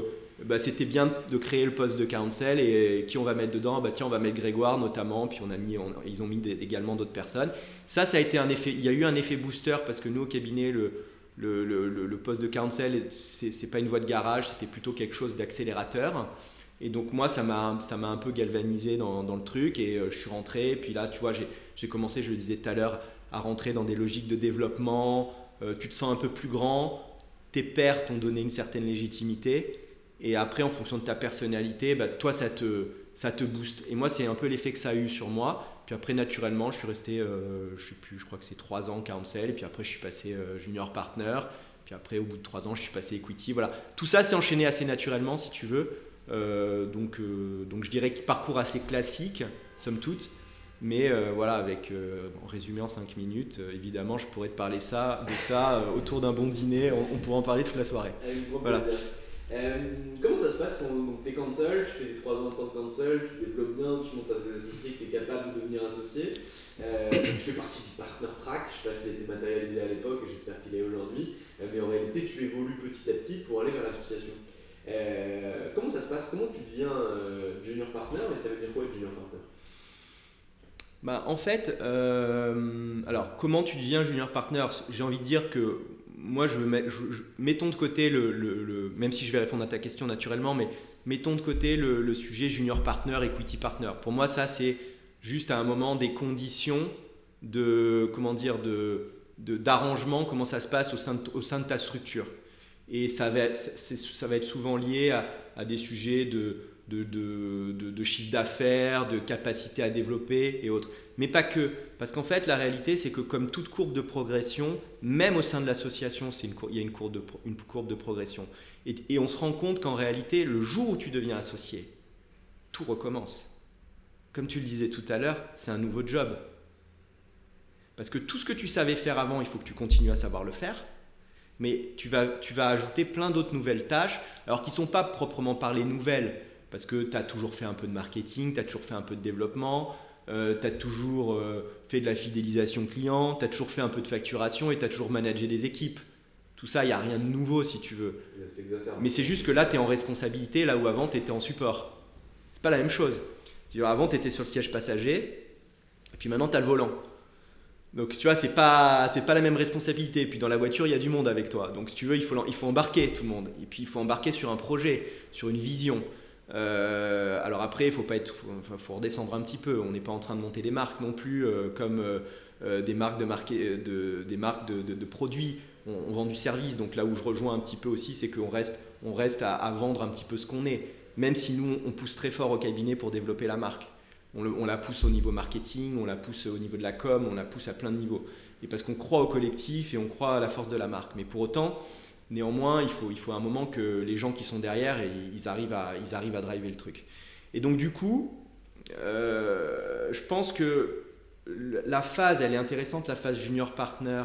bah, c'était bien de créer le poste de counsel et, qui on va mettre dedans? Bah, Tiens, on va mettre Grégoire notamment, puis on a mis, ils ont mis également d'autres personnes. Ça, ça a été un effet, il y a eu un effet booster parce que nous au cabinet, le, le, le- poste de counsel, c'est pas une voie de garage, c'était plutôt quelque chose d'accélérateur. Et donc moi, ça m'a un peu galvanisé dans, dans le truc et euh, je suis rentré. Puis là, tu vois, j'ai j'ai commencé, je le disais tout à l'heure, à rentrer dans des logiques de développement. Euh, tu te sens un peu plus grand, tes pairs t'ont donné une certaine légitimité. Et après, en fonction de ta personnalité, bah, toi, ça te, ça te booste. Et moi, c'est un peu l'effet que ça a eu sur moi. Puis après, naturellement, je suis resté, euh, je sais plus, je crois que c'est trois ans counsel. Et puis après, je suis passé euh, junior partner. Puis après, au bout de trois ans, je suis passé equity. Voilà. Tout ça s'est enchaîné assez naturellement, si tu veux. Euh, donc, donc, je dirais que parcours assez classique, somme toute. Mais voilà, avec, en résumé en 5 minutes, évidemment, je pourrais te parler ça, de ça autour d'un bon dîner. On, on pourrait en parler toute la soirée. Voilà. Euh, comment ça se passe quand tu es cancel, tu fais des 3 ans en tant que cancel, tu développes bien, tu montres à tes associés que tu es capable de devenir associé. Euh, tu fais partie du partner track, je sais pas s'il été matérialisé à l'époque, et j'espère qu'il est aujourd'hui, euh, mais en réalité tu évolues petit à petit pour aller vers l'association. Comment ça se passe? Comment tu deviens junior partner et ça veut dire quoi être junior partner? Bah, en fait, alors comment tu deviens junior partner? J'ai envie de dire que moi, je mettre- je- je- mettons de côté le, le- le- même si je vais répondre à ta question naturellement, mais mettons de côté le, le sujet junior partner, equity partner. Pour moi, ça c'est juste à un moment des conditions de comment dire de d'arrangement, comment ça se passe au sein de, au sein de ta structure. Et ça va, ça va être souvent lié à, à des sujets de, de, chiffre d'affaires, de capacité à développer et autres. Mais pas que. Parce qu'en fait, la réalité, c'est que comme toute courbe de progression, même au sein de l'association, il y a une courbe de, une courbe de progression. Et, et on se rend compte qu'en réalité, le jour où tu deviens associé, tout recommence. Comme tu le disais tout à l'heure, c'est un nouveau job. Parce que tout ce que tu savais faire avant, il faut que tu continues à savoir le faire. Mais tu vas, tu vas ajouter plein d'autres nouvelles tâches, alors qui ne sont pas proprement parlées nouvelles, parce que tu as toujours fait un peu de marketing, tu as toujours fait un peu de développement, tu as toujours euh, fait de la fidélisation client, tu as toujours fait un peu de facturation et tu as toujours managé des équipes. Tout ça, il n'y a rien de nouveau si tu veux. Mais c'est juste que là, tu es en responsabilité, là où avant, tu étais en support. C'est pas la même chose. Avant, tu étais sur le siège passager, et puis maintenant, tu as le volant. Donc, tu vois, c'est pas, c'est pas la même responsabilité. Et puis, dans la voiture, il y a du monde avec toi. Donc, si tu veux, il faut, il faut embarquer tout le monde. Et puis, il faut embarquer sur un projet, sur une vision. Euh, alors après, il faut pas être, faut, faut redescendre un petit peu. On n'est pas en train de monter des marques non plus, euh, comme euh, des marques de, de, des marques de, produits. On, vend du service. Donc là où je rejoins un petit peu aussi, c'est qu'on reste, on reste à, vendre un petit peu ce qu'on est. Même si nous, on pousse très fort au cabinet pour développer la marque. On, on la pousse au niveau marketing, on la pousse au niveau de la com, on la pousse à plein de niveaux. Et parce qu'on croit au collectif et on croit à la force de la marque. Mais pour autant, néanmoins, il faut, il faut un moment que les gens qui sont derrière, ils, arrivent à, ils arrivent à driver le truc. Et donc du coup, euh, je pense que la phase, elle est intéressante, la phase junior partner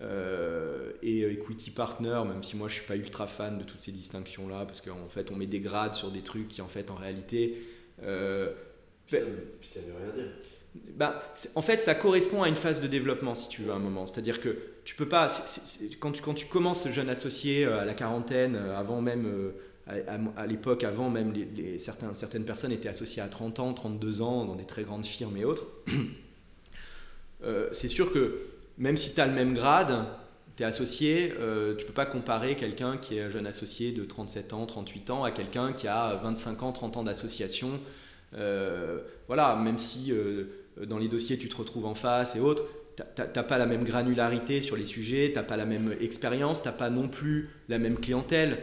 euh, et equity partner, même si moi je suis pas ultra fan de toutes ces distinctions là, parce qu'en fait on met des grades sur des trucs qui en fait en réalité euh, Puis ça veut rien dire. Bah, en fait, ça correspond à une phase de développement, si tu veux, à un moment. C'est-à-dire que tu peux pas. quand, tu, quand tu commences jeune associé euh, à la quarantaine, euh, avant même. euh, à, l'époque, avant même, les, certaines personnes étaient associées à 30 ans, 32 ans, dans des très grandes firmes et autres. c'est sûr que même si tu as le même grade, tu es associé, euh, tu peux pas comparer quelqu'un qui est un jeune associé de 37 ans, 38 ans à quelqu'un qui a 25 ans, 30 ans d'association. Voilà, même si dans les dossiers tu te retrouves en face et autres, t'as pas la même granularité sur les sujets, t'as pas la même expérience, t'as pas non plus la même clientèle,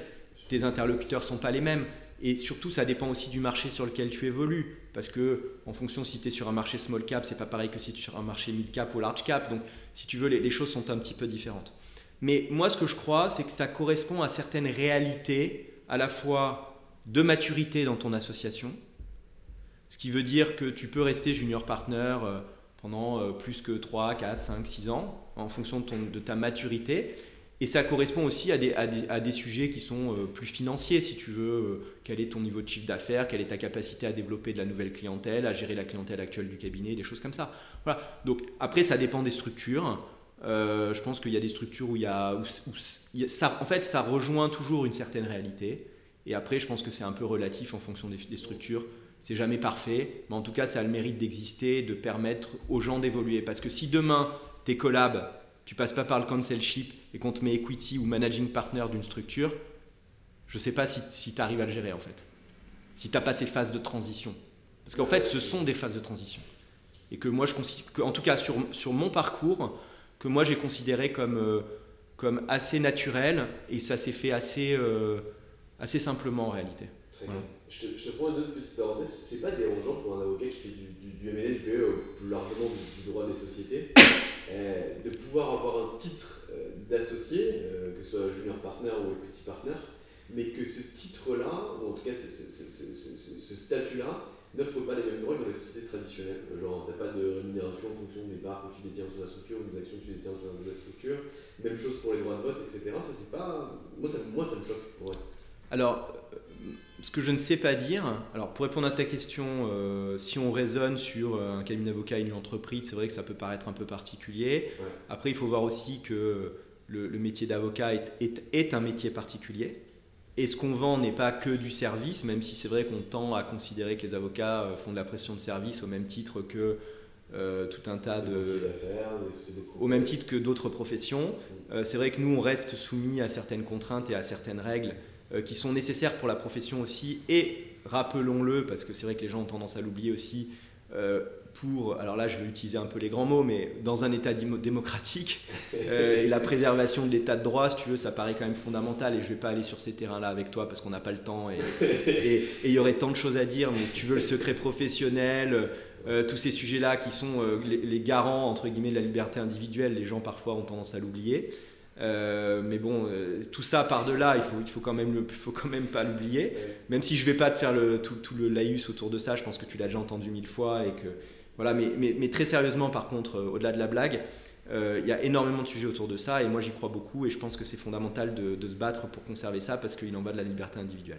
tes interlocuteurs sont pas les mêmes. Et surtout, ça dépend aussi du marché sur lequel tu évolues. Parce que, en fonction si tu es sur un marché small cap, c'est pas pareil que si tu es sur un marché mid cap ou large cap. Donc, si tu veux, les choses sont un petit peu différentes. Mais moi, ce que je crois, c'est que ça correspond à certaines réalités, à la fois de maturité dans ton association, ce qui veut dire que tu peux rester junior partner euh, pendant euh, plus que 3, 4, 5, 6 ans, en fonction de, ta maturité. Et ça correspond aussi à des, à des, à des sujets qui sont euh, plus financiers, si tu veux. Quel est ton niveau de chiffre d'affaires Quelle est ta capacité à développer de la nouvelle clientèle, à gérer la clientèle actuelle du cabinet, des choses comme ça. Voilà. Donc après, ça dépend des structures. Je pense qu'il y a des structures où il y a, ça, en fait, ça rejoint toujours une certaine réalité. Et après, je pense que c'est un peu relatif en fonction des structures. C'est jamais parfait, mais en tout cas, ça a le mérite d'exister, de permettre aux gens d'évoluer. Parce que si demain, tes collabs, tu passes pas par le councilship et qu'on te met equity ou managing partner d'une structure, je sais pas si, si tu arrives à le gérer en fait. Si tu pas ces phases de transition. Parce qu'en fait, ce sont des phases de transition. Et que moi, je que, en tout cas sur, sur mon parcours, que moi j'ai considéré comme, euh, comme assez naturel et ça s'est fait assez, euh, assez simplement en réalité. Très je, te, je, te, prends une autre petite parenthèse. C'est pas dérangeant pour un avocat qui fait du, du, du M&A, du PE, plus largement du, du droit des sociétés, euh, de pouvoir avoir un titre d'associé, euh, que ce soit junior partner ou petit partner, mais que ce titre-là, ou en tout cas ce, ce, ce, ce statut-là, n'offre pas les mêmes droits que dans les sociétés traditionnelles. Genre, tu n'as pas de rémunération en fonction des parts que tu détiens sur la structure ou des actions que tu détiens sur la structure. Même chose pour les droits de vote, etc. Ça, c'est pas. Moi, ça, moi, ça me choque. Ouais. Alors, ce que je ne sais pas dire, alors pour répondre à ta question, euh, si on raisonne sur un cabinet d'avocat et une entreprise, c'est vrai que ça peut paraître un peu particulier. Ouais. Après, il faut voir aussi que le, le métier d'avocat est, est, est, un métier particulier. Et ce qu'on vend n'est pas que du service, même si c'est vrai qu'on tend à considérer que les avocats euh, font de la pression de service au même titre que euh, tout un tas de... au même titre que d'autres professions. Euh, c'est vrai que nous, on reste soumis à certaines contraintes et à certaines règles euh, qui sont nécessaires pour la profession aussi. Et rappelons-le, parce que c'est vrai que les gens ont tendance à l'oublier aussi, euh, pour, alors là je vais utiliser un peu les grands mots, mais dans un État démocratique, euh, et la préservation de l'État de droit, si tu veux, ça paraît quand même fondamental, et je ne vais pas aller sur ces terrains-là avec toi parce qu'on n'a pas le temps, et il y aurait tant de choses à dire, mais si tu veux, le secret professionnel, euh, tous ces sujets-là qui sont euh, les, les, garants, entre guillemets, de la liberté individuelle, les gens parfois ont tendance à l'oublier. Euh, mais bon, euh, tout ça par-delà, il faut, il faut quand même, le, faut quand même pas l'oublier. Même si je vais pas te faire le, tout, tout, le laïus autour de ça, je pense que tu l'as déjà entendu mille fois et que voilà. Mais, mais, mais très sérieusement, par contre, euh, au-delà de la blague, il y a énormément de sujets autour de ça et moi j'y crois beaucoup et je pense que c'est fondamental de, de, se battre pour conserver ça parce qu'il en va de la liberté individuelle,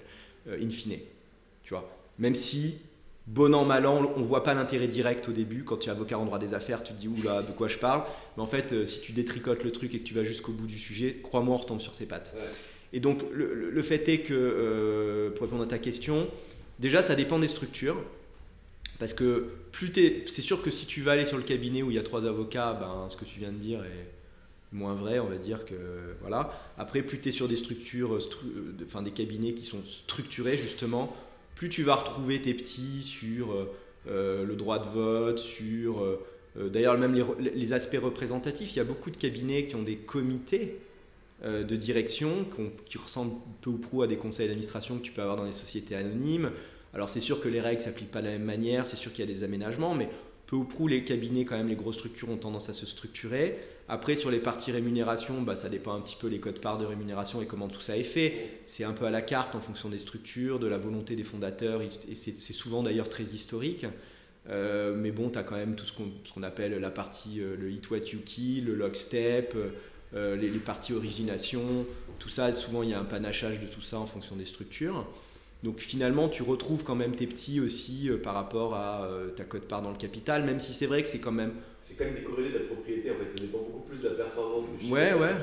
in fine. Tu vois, même si bon an, mal an, on voit pas l'intérêt direct au début. Quand tu es avocat en droit des affaires, tu te dis, oula, de quoi je parle Mais en fait, euh, si tu détricotes le truc et que tu vas jusqu'au bout du sujet, crois-moi, on retombe sur ses pattes. Ouais. Et donc, le, le, fait est que, euh, pour répondre à ta question, déjà, ça dépend des structures. Parce que plus t'es, c'est sûr que si tu vas aller sur le cabinet où il y a trois avocats, ben, ce que tu viens de dire est moins vrai, on va dire que voilà. Après, plus tu es sur des structures, stru enfin des cabinets qui sont structurés justement, plus tu vas retrouver tes petits sur euh, le droit de vote, sur euh, d'ailleurs même les, aspects représentatifs. Il y a beaucoup de cabinets qui ont des comités euh, de direction qui, ressemblent peu ou prou à des conseils d'administration que tu peux avoir dans les sociétés anonymes. Alors c'est sûr que les règles s'appliquent pas de la même manière, c'est sûr qu'il y a des aménagements, mais peu ou prou les cabinets, quand même les grosses structures ont tendance à se structurer. Après, sur les parties rémunération, bah, ça dépend un petit peu les codes parts de rémunération et comment tout ça est fait. C'est un peu à la carte en fonction des structures, de la volonté des fondateurs, et c'est souvent d'ailleurs très historique. Euh, mais bon, tu as quand même tout ce qu'on qu appelle la partie, euh, le hit what you kill, le lockstep, euh, les, parties origination, tout ça, souvent il y a un panachage de tout ça en fonction des structures. Donc finalement, tu retrouves quand même tes petits aussi euh, par rapport à ta cote part dans le capital, même si c'est vrai que c'est quand même. C'est quand même décorrélé de la propriété en fait, ça dépend beaucoup plus de la performance que, ouais, ouais.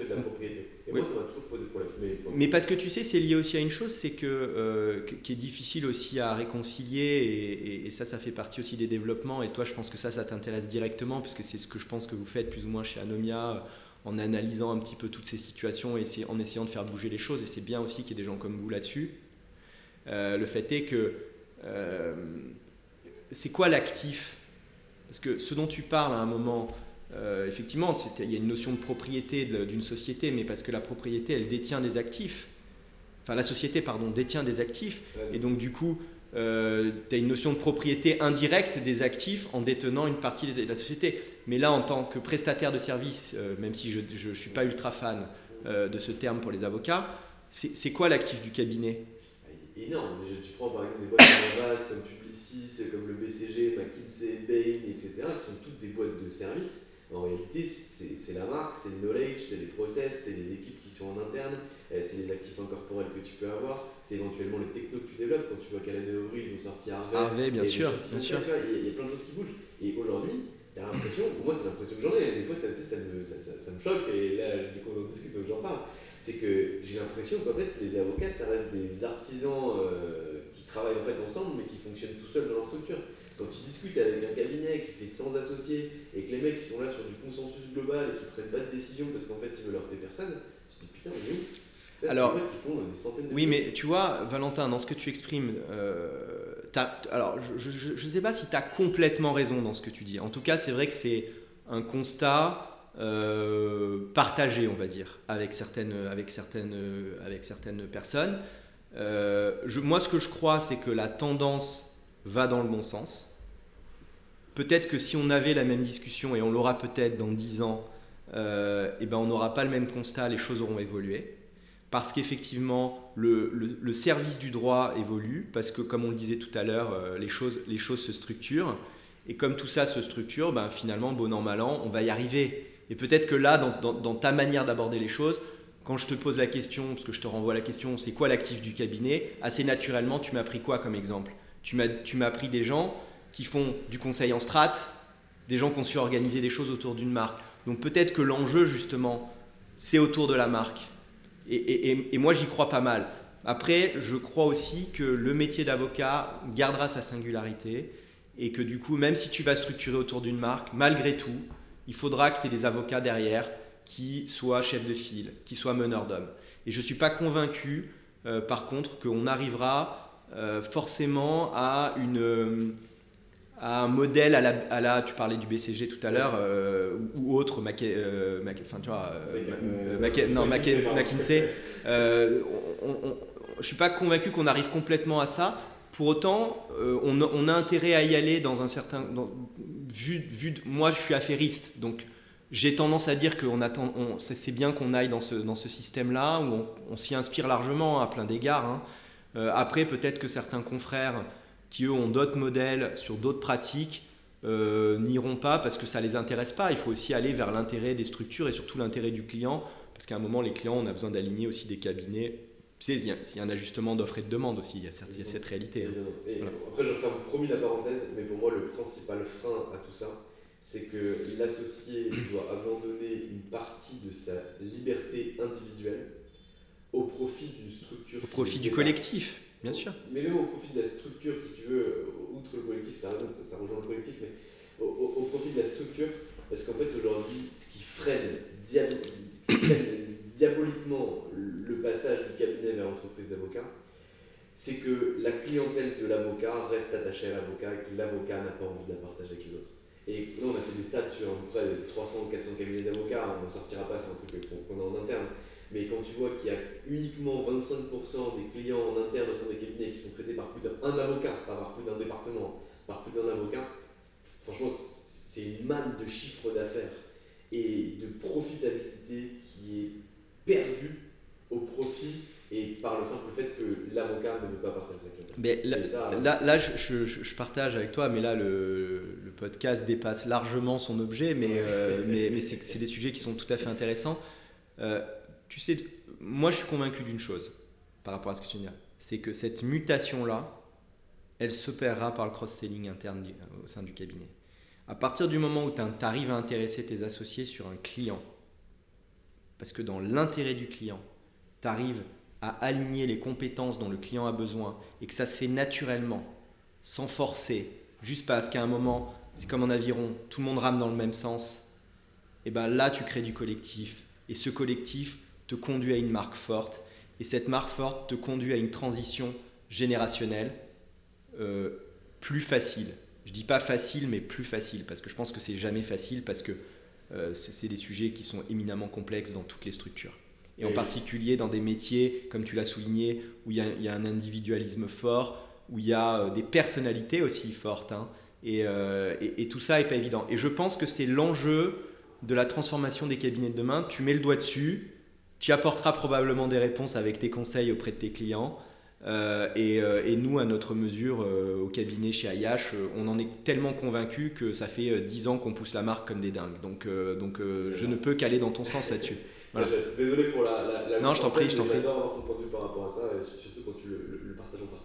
que de la propriété. Et moi, ça m'a toujours posé problème. Mais, Mais parce que tu sais, c'est lié aussi à une chose, c'est que euh, qui est difficile aussi à réconcilier, et, et- et ça, ça fait partie aussi des développements. Et toi, je pense que ça, ça t'intéresse directement, puisque c'est ce que je pense que vous faites plus ou moins chez Anomia, euh, en analysant un petit peu toutes ces situations et en essayant de faire bouger les choses. Et c'est bien aussi qu'il y ait des gens comme vous là-dessus. Euh, le fait est que euh, c'est quoi l'actif? Parce que ce dont tu parles à un moment, euh, effectivement, il y a une notion de propriété d'une société, mais parce que la propriété, elle détient des actifs. Enfin, la société, pardon, détient des actifs. Et donc, du coup, tu as une notion de propriété indirecte des actifs en détenant une partie de la société. Mais là, en tant que prestataire de service, euh, même si je ne suis pas ultra fan euh, de ce terme pour les avocats, c'est quoi l'actif du cabinet? Est énorme. Tu prends par exemple des boîtes comme Avas, comme Publicis, comme le BCG, McKinsey, Bain, etc., qui sont toutes des boîtes de services. En réalité, c'est la marque, c'est le knowledge, c'est les process, c'est les équipes qui sont en interne, euh, c'est les actifs incorporels que tu peux avoir, c'est éventuellement les technos que tu développes. Quand tu vois qu'à la Neuvry, ils ont sorti Harvey. Harvey, bien sûr, bien sûr. Il y, a- plein de choses qui bougent. Et aujourd'hui, tu as l'impression, pour moi, c'est l'impression que j'en ai. Des fois, ça, tu sais, ça, me, ça, ça- ça me choque, et là, du coup, on en discute, donc j'en parle. C'est que j'ai l'impression qu'en fait, les avocats, ça reste des artisans euh, qui travaillent en fait ensemble, mais qui fonctionnent tout seuls dans leur structure. Quand tu discutes avec un cabinet qui fait 100 associés et que les mecs ils sont là sur du consensus global et qui prennent pas de décision parce qu'en fait ils veulent heurter personne, tu te dis putain, mais où? Là, Alors, des mecs qui font des centaines de Oui, milliers. mais tu vois, Valentin, dans ce que tu exprimes, euh, t'as- alors je ne sais pas si tu as complètement raison dans ce que tu dis. En tout cas, c'est vrai que c'est un constat euh, partagé, on va dire, avec certaines, avec certaines, avec certaines personnes. Euh, je- moi, ce que je crois, c'est que la tendance va dans le bon sens. Peut-être que si on avait la même discussion, et on l'aura peut-être dans 10 ans, euh, eh ben on n'aura pas le même constat, les choses auront évolué parce qu'effectivement le, le- le service du droit évolue, parce que comme on le disait tout à l'heure, euh, les choses, les choses se structurent, et comme tout ça se structure, ben, finalement, bon an, mal an, on va y arriver. Et peut-être que là, dans, dans- dans ta manière d'aborder les choses, quand je te pose la question, parce que je te renvoie la question, c'est quoi l'actif du cabinet? Assez naturellement, tu m'as pris quoi comme exemple? Tu m'as tu m'as pris des gens qui font du conseil en strat, des gens qui ont su organiser des choses autour d'une marque. Donc peut-être que l'enjeu, justement, c'est autour de la marque. Et, et- et- et moi, j'y crois pas mal. Après, je crois aussi que le métier d'avocat gardera sa singularité et que du coup, même si tu vas structurer autour d'une marque, malgré tout, il faudra que tu aies des avocats derrière qui soient chefs de file, qui soient meneurs d'hommes. Et je ne suis pas convaincu, euh, par contre, qu'on arrivera euh, forcément à une... euh, à un modèle à la, à la- tu parlais du BCG tout à l'heure euh, ou, autre euh, enfin tu vois euh, non McKinsey, je suis pas convaincu qu'on arrive complètement à ça pour autant on, a- on a intérêt à y aller dans un certain dans- vu, vu moi je suis affairiste donc j'ai tendance à dire que on attend, on- c'est bien qu'on aille dans ce, dans ce système-là, où on, on s'y inspire largement à plein d'égards. hein. Euh, après, peut-être que certains confrères qui, eux, ont d'autres modèles sur d'autres pratiques, euh, n'iront pas parce que ça ne les intéresse pas. Il faut aussi aller vers l'intérêt des structures et surtout l'intérêt du client, parce qu'à un moment, les clients, on a besoin d'aligner aussi des cabinets. Tu sais, il y a, il y a un ajustement d'offre et de demande aussi, il y a, cette- il y a cette réalité. hein. Et Voilà. Après, je referme promis la parenthèse, mais pour moi, le principal frein à tout ça, c'est que l'associé doit abandonner une partie de sa liberté individuelle au profit d'une structure. Au profit du collectif, bien sûr. Mais même au profit de la structure, si tu veux, euh, outre le collectif, tu as raison, ça, ça rejoint le collectif, mais au, au- au profit de la structure, parce qu'en fait aujourd'hui, ce qui freine, diab- ce qui freine diaboliquement le passage du cabinet vers l'entreprise d'avocat, c'est que la clientèle de l'avocat reste attachée à l'avocat et que l'avocat n'a pas envie de la partager avec les autres. Et là, on a fait des stats sur à peu près 300 ou 400 cabinets d'avocats, on n'en sortira pas, c'est un truc qu'on a en interne. Mais quand tu vois qu'il y a uniquement 25% des clients en interne au sein des cabinets qui sont traités par plus d'un avocat, pas par plus d'un département, par plus d'un avocat, franchement, c'est une manne de chiffre d'affaires et de profitabilité qui est perdue au profit et par le simple fait que l'avocat ne veut pas partager sa clientèle. Mais là, ça, là, là, je, je- partage avec toi, mais là, le, le podcast dépasse largement son objet, mais, euh, mais, c'est des sujets qui sont tout à fait intéressants. Euh, tu sais, moi, je suis convaincu d'une chose par rapport à ce que tu dire, c'est que cette mutation-là, elle s'opérera par le cross-selling interne du- au sein du cabinet. À partir du moment où tu arrives à intéresser tes associés sur un client, parce que dans l'intérêt du client, tu arrives à aligner les compétences dont le client a besoin et que ça se fait naturellement, sans forcer, juste parce qu'à un moment, c'est comme en aviron, tout le monde rame dans le même sens, et ben là tu crées du collectif. Et ce collectif te conduit à une marque forte. Et cette marque forte te conduit à une transition générationnelle euh, plus facile. Je dis pas facile, mais plus facile, parce que je pense que c'est jamais facile, parce que euh, c'est des sujets qui sont éminemment complexes dans toutes les structures. Et en particulier dans des métiers, comme tu l'as souligné, où il y, a un individualisme fort, où il y a euh, des personnalités aussi fortes. Hein. Euh, et, tout ça n'est pas évident. Et je pense que c'est l'enjeu de la transformation des cabinets de demain. Tu mets le doigt dessus, tu apporteras probablement des réponses avec tes conseils auprès de tes clients. Euh, et, nous, à notre mesure, au cabinet chez Ayash, on en est tellement convaincus que ça fait 10 ans qu'on pousse la marque comme des dingues. Donc, donc je ne peux qu'aller dans ton sens là-dessus. Désolé pour la. la, non, je t'en prie, je t'en prie. J'adore avoir ton point de vue par rapport à ça, surtout quand tu le, partages en partie.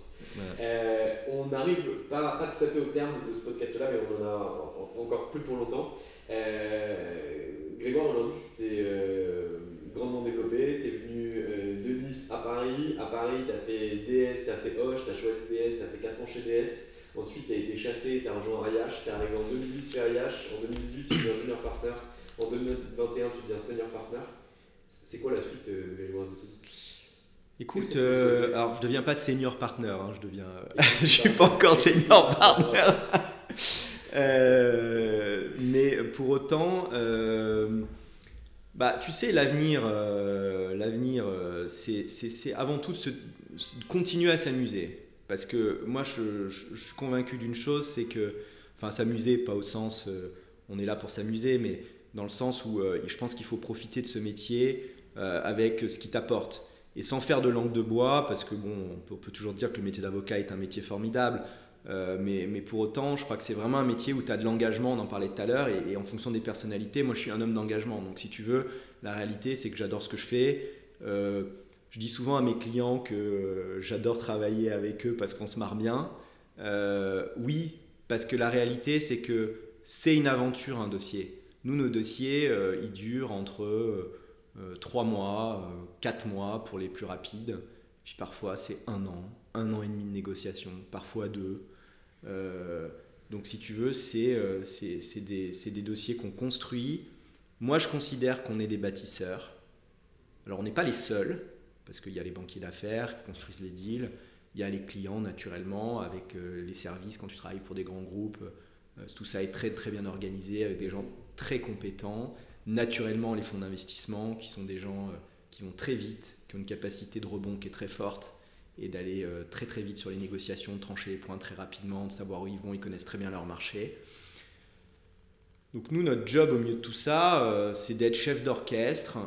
Euh, on n'arrive pas, pas, tout à fait au terme de ce podcast-là, mais on en a encore plus pour longtemps. Euh, Grégoire, aujourd'hui, tu t'es euh, grandement développé. Tu es venu de Nice à Paris. À Paris, tu as fait DS, tu as fait Hoche, tu as choisi DS, tu as fait 4 ans chez DS. Ensuite, tu as été chassé, tu as rejoint Ayash, tu es arrivé en 2008 chez Ayash. En 2018, tu deviens junior partner. En 2021, tu deviens senior partner. C'est quoi la suite euh, de Grégoire Écoute, euh, alors je deviens pas senior partner, hein, je deviens, je suis pas encore senior partner. euh, mais pour autant, euh, bah tu sais l'avenir, euh, l'avenir, c'est avant tout de, continuer à s'amuser, parce que moi je, suis convaincu d'une chose, c'est que, enfin s'amuser pas au sens, on est là pour s'amuser, mais dans le sens où je pense qu'il faut profiter de ce métier euh, avec ce qui t'apporte. Et sans faire de langue de bois, parce que bon, on peut, toujours dire que le métier d'avocat est un métier formidable, euh, mais, pour autant, je crois que c'est vraiment un métier où tu as de l'engagement, on en parlait tout à l'heure, et, en fonction des personnalités, moi je suis un homme d'engagement. Donc si tu veux, la réalité c'est que j'adore ce que je fais. Euh, je dis souvent à mes clients que j'adore travailler avec eux parce qu'on se marre bien. oui, parce que la réalité c'est que c'est une aventure un dossier. Nous, nos dossiers, ils durent entre 3 euh, mois, 4 euh, mois pour les plus rapides. Puis parfois c'est un an, un an et demi de négociation, parfois deux. Euh, donc si tu veux, c'est des, des, dossiers qu'on construit. Moi je considère qu'on est des bâtisseurs. Alors on n'est pas les seuls, parce qu'il y a les banquiers d'affaires qui construisent les deals, il y a les clients naturellement, avec les services quand tu travailles pour des grands groupes. tout ça est très très bien organisé, avec des gens très compétents naturellement les fonds d'investissement, qui sont des gens euh, qui vont très vite, qui ont une capacité de rebond qui est très forte, et d'aller euh, très très vite sur les négociations, de trancher les points très rapidement, de savoir où ils vont, ils connaissent très bien leur marché. Donc nous, notre job au milieu de tout ça, euh, c'est d'être chef d'orchestre,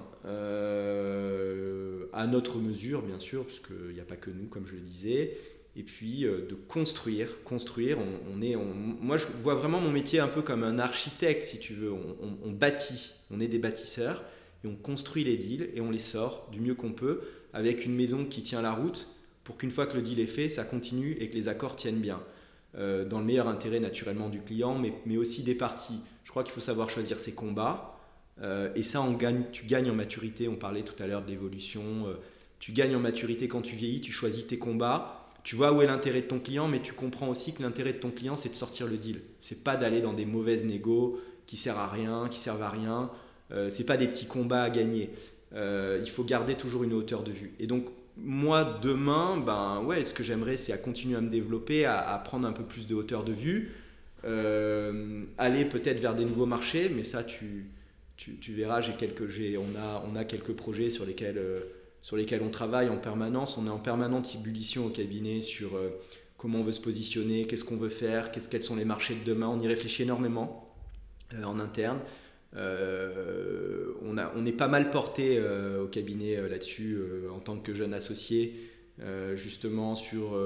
à notre mesure bien sûr, puisqu'il n'y a pas que nous, comme je le disais, et puis euh, de construire. Construire, on, est, moi je vois vraiment mon métier un peu comme un architecte, si tu veux. On, bâtit, on est des bâtisseurs et on construit les deals et on les sort du mieux qu'on peut avec une maison qui tient la route pour qu'une fois que le deal est fait, ça continue et que les accords tiennent bien. Euh, dans le meilleur intérêt naturellement du client, mais, mais aussi des parties. Je crois qu'il faut savoir choisir ses combats. Euh, et ça, on gagne, tu gagnes en maturité. On parlait tout à l'heure de l'évolution. tu gagnes en maturité quand tu vieillis, tu choisis tes combats tu vois où est l'intérêt de ton client, mais tu comprends aussi que l'intérêt de ton client, c'est de sortir le deal. C'est pas d'aller dans des mauvaises négos qui servent à rien, qui servent à rien. Euh, c'est pas des petits combats à gagner. Euh, il faut garder toujours une hauteur de vue. Et donc, moi, demain, ben ouais, ce que j'aimerais, c'est à continuer à me développer, à, prendre un peu plus de hauteur de vue, euh, aller peut-être vers des nouveaux marchés, mais ça, tu, tu, verras, j'ai quelques, on, a, on a quelques projets sur lesquels sur lesquels on travaille en permanence. On est en permanente ébullition au cabinet sur euh, comment on veut se positionner, qu'est-ce qu'on veut faire, quels sont les marchés de demain. On y réfléchit énormément euh, en interne. Euh, on, est pas mal porté au cabinet là-dessus en tant que jeune associé, justement sur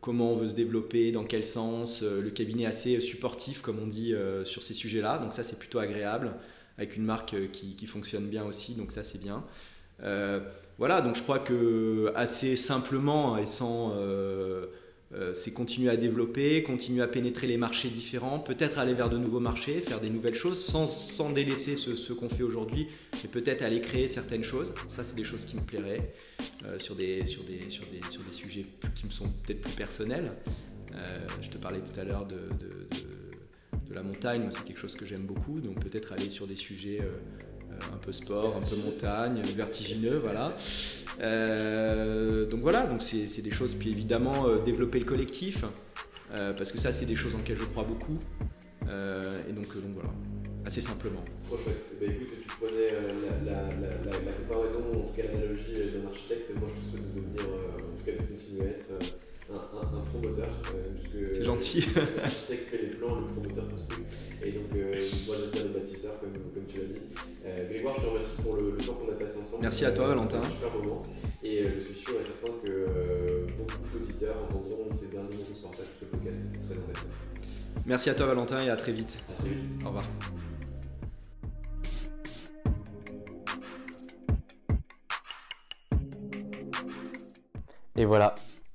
comment on veut se développer, dans quel sens. le cabinet est assez supportif, comme on dit, sur ces sujets-là. Donc ça, c'est plutôt agréable, avec une marque qui, qui, fonctionne bien aussi. Donc ça, c'est bien. Voilà, donc je crois que assez simplement et sans, euh, c'est continuer à développer, continuer à pénétrer les marchés différents, peut-être aller vers de nouveaux marchés, faire des nouvelles choses sans, sans délaisser ce, qu'on fait aujourd'hui, mais peut-être aller créer certaines choses. Ça, c'est des choses qui me plairaient euh, sur, des, sur, des, sur, des, sur des sujets qui me sont peut-être plus personnels. Euh, je te parlais tout à l'heure de, de, de, la montagne, c'est quelque chose que j'aime beaucoup, donc peut-être aller sur des sujets un peu sport, un peu montagne, vertigineux, voilà. Euh, donc voilà, donc c'est des choses, puis évidemment euh, développer le collectif, euh, parce que ça c'est des choses en lesquelles je crois beaucoup. et donc, donc voilà, assez simplement. Trop chouette. Ben, écoute, tu prenais la, la, la, comparaison, en tout cas l'analogie d'un architecte, moi je te souhaite de devenir, en tout cas de continuer à être un, promoteur. Euh, c'est gentil. L'architecte fait les plans, le promoteur construit. Et donc, euh, moi j'aime bien les bâtisseurs, comme, comme tu l'as dit. Euh, Grégoire, je te remercie pour le, temps qu'on a passé ensemble. Merci à toi, Valentin. un super moment. Et je suis sûr et certain que beaucoup d'auditeurs entendront ces derniers mots qu'on se partage sur le podcast. C'est très intéressant. Merci à toi, Valentin, et à très vite. À très vite. Au revoir. Et voilà,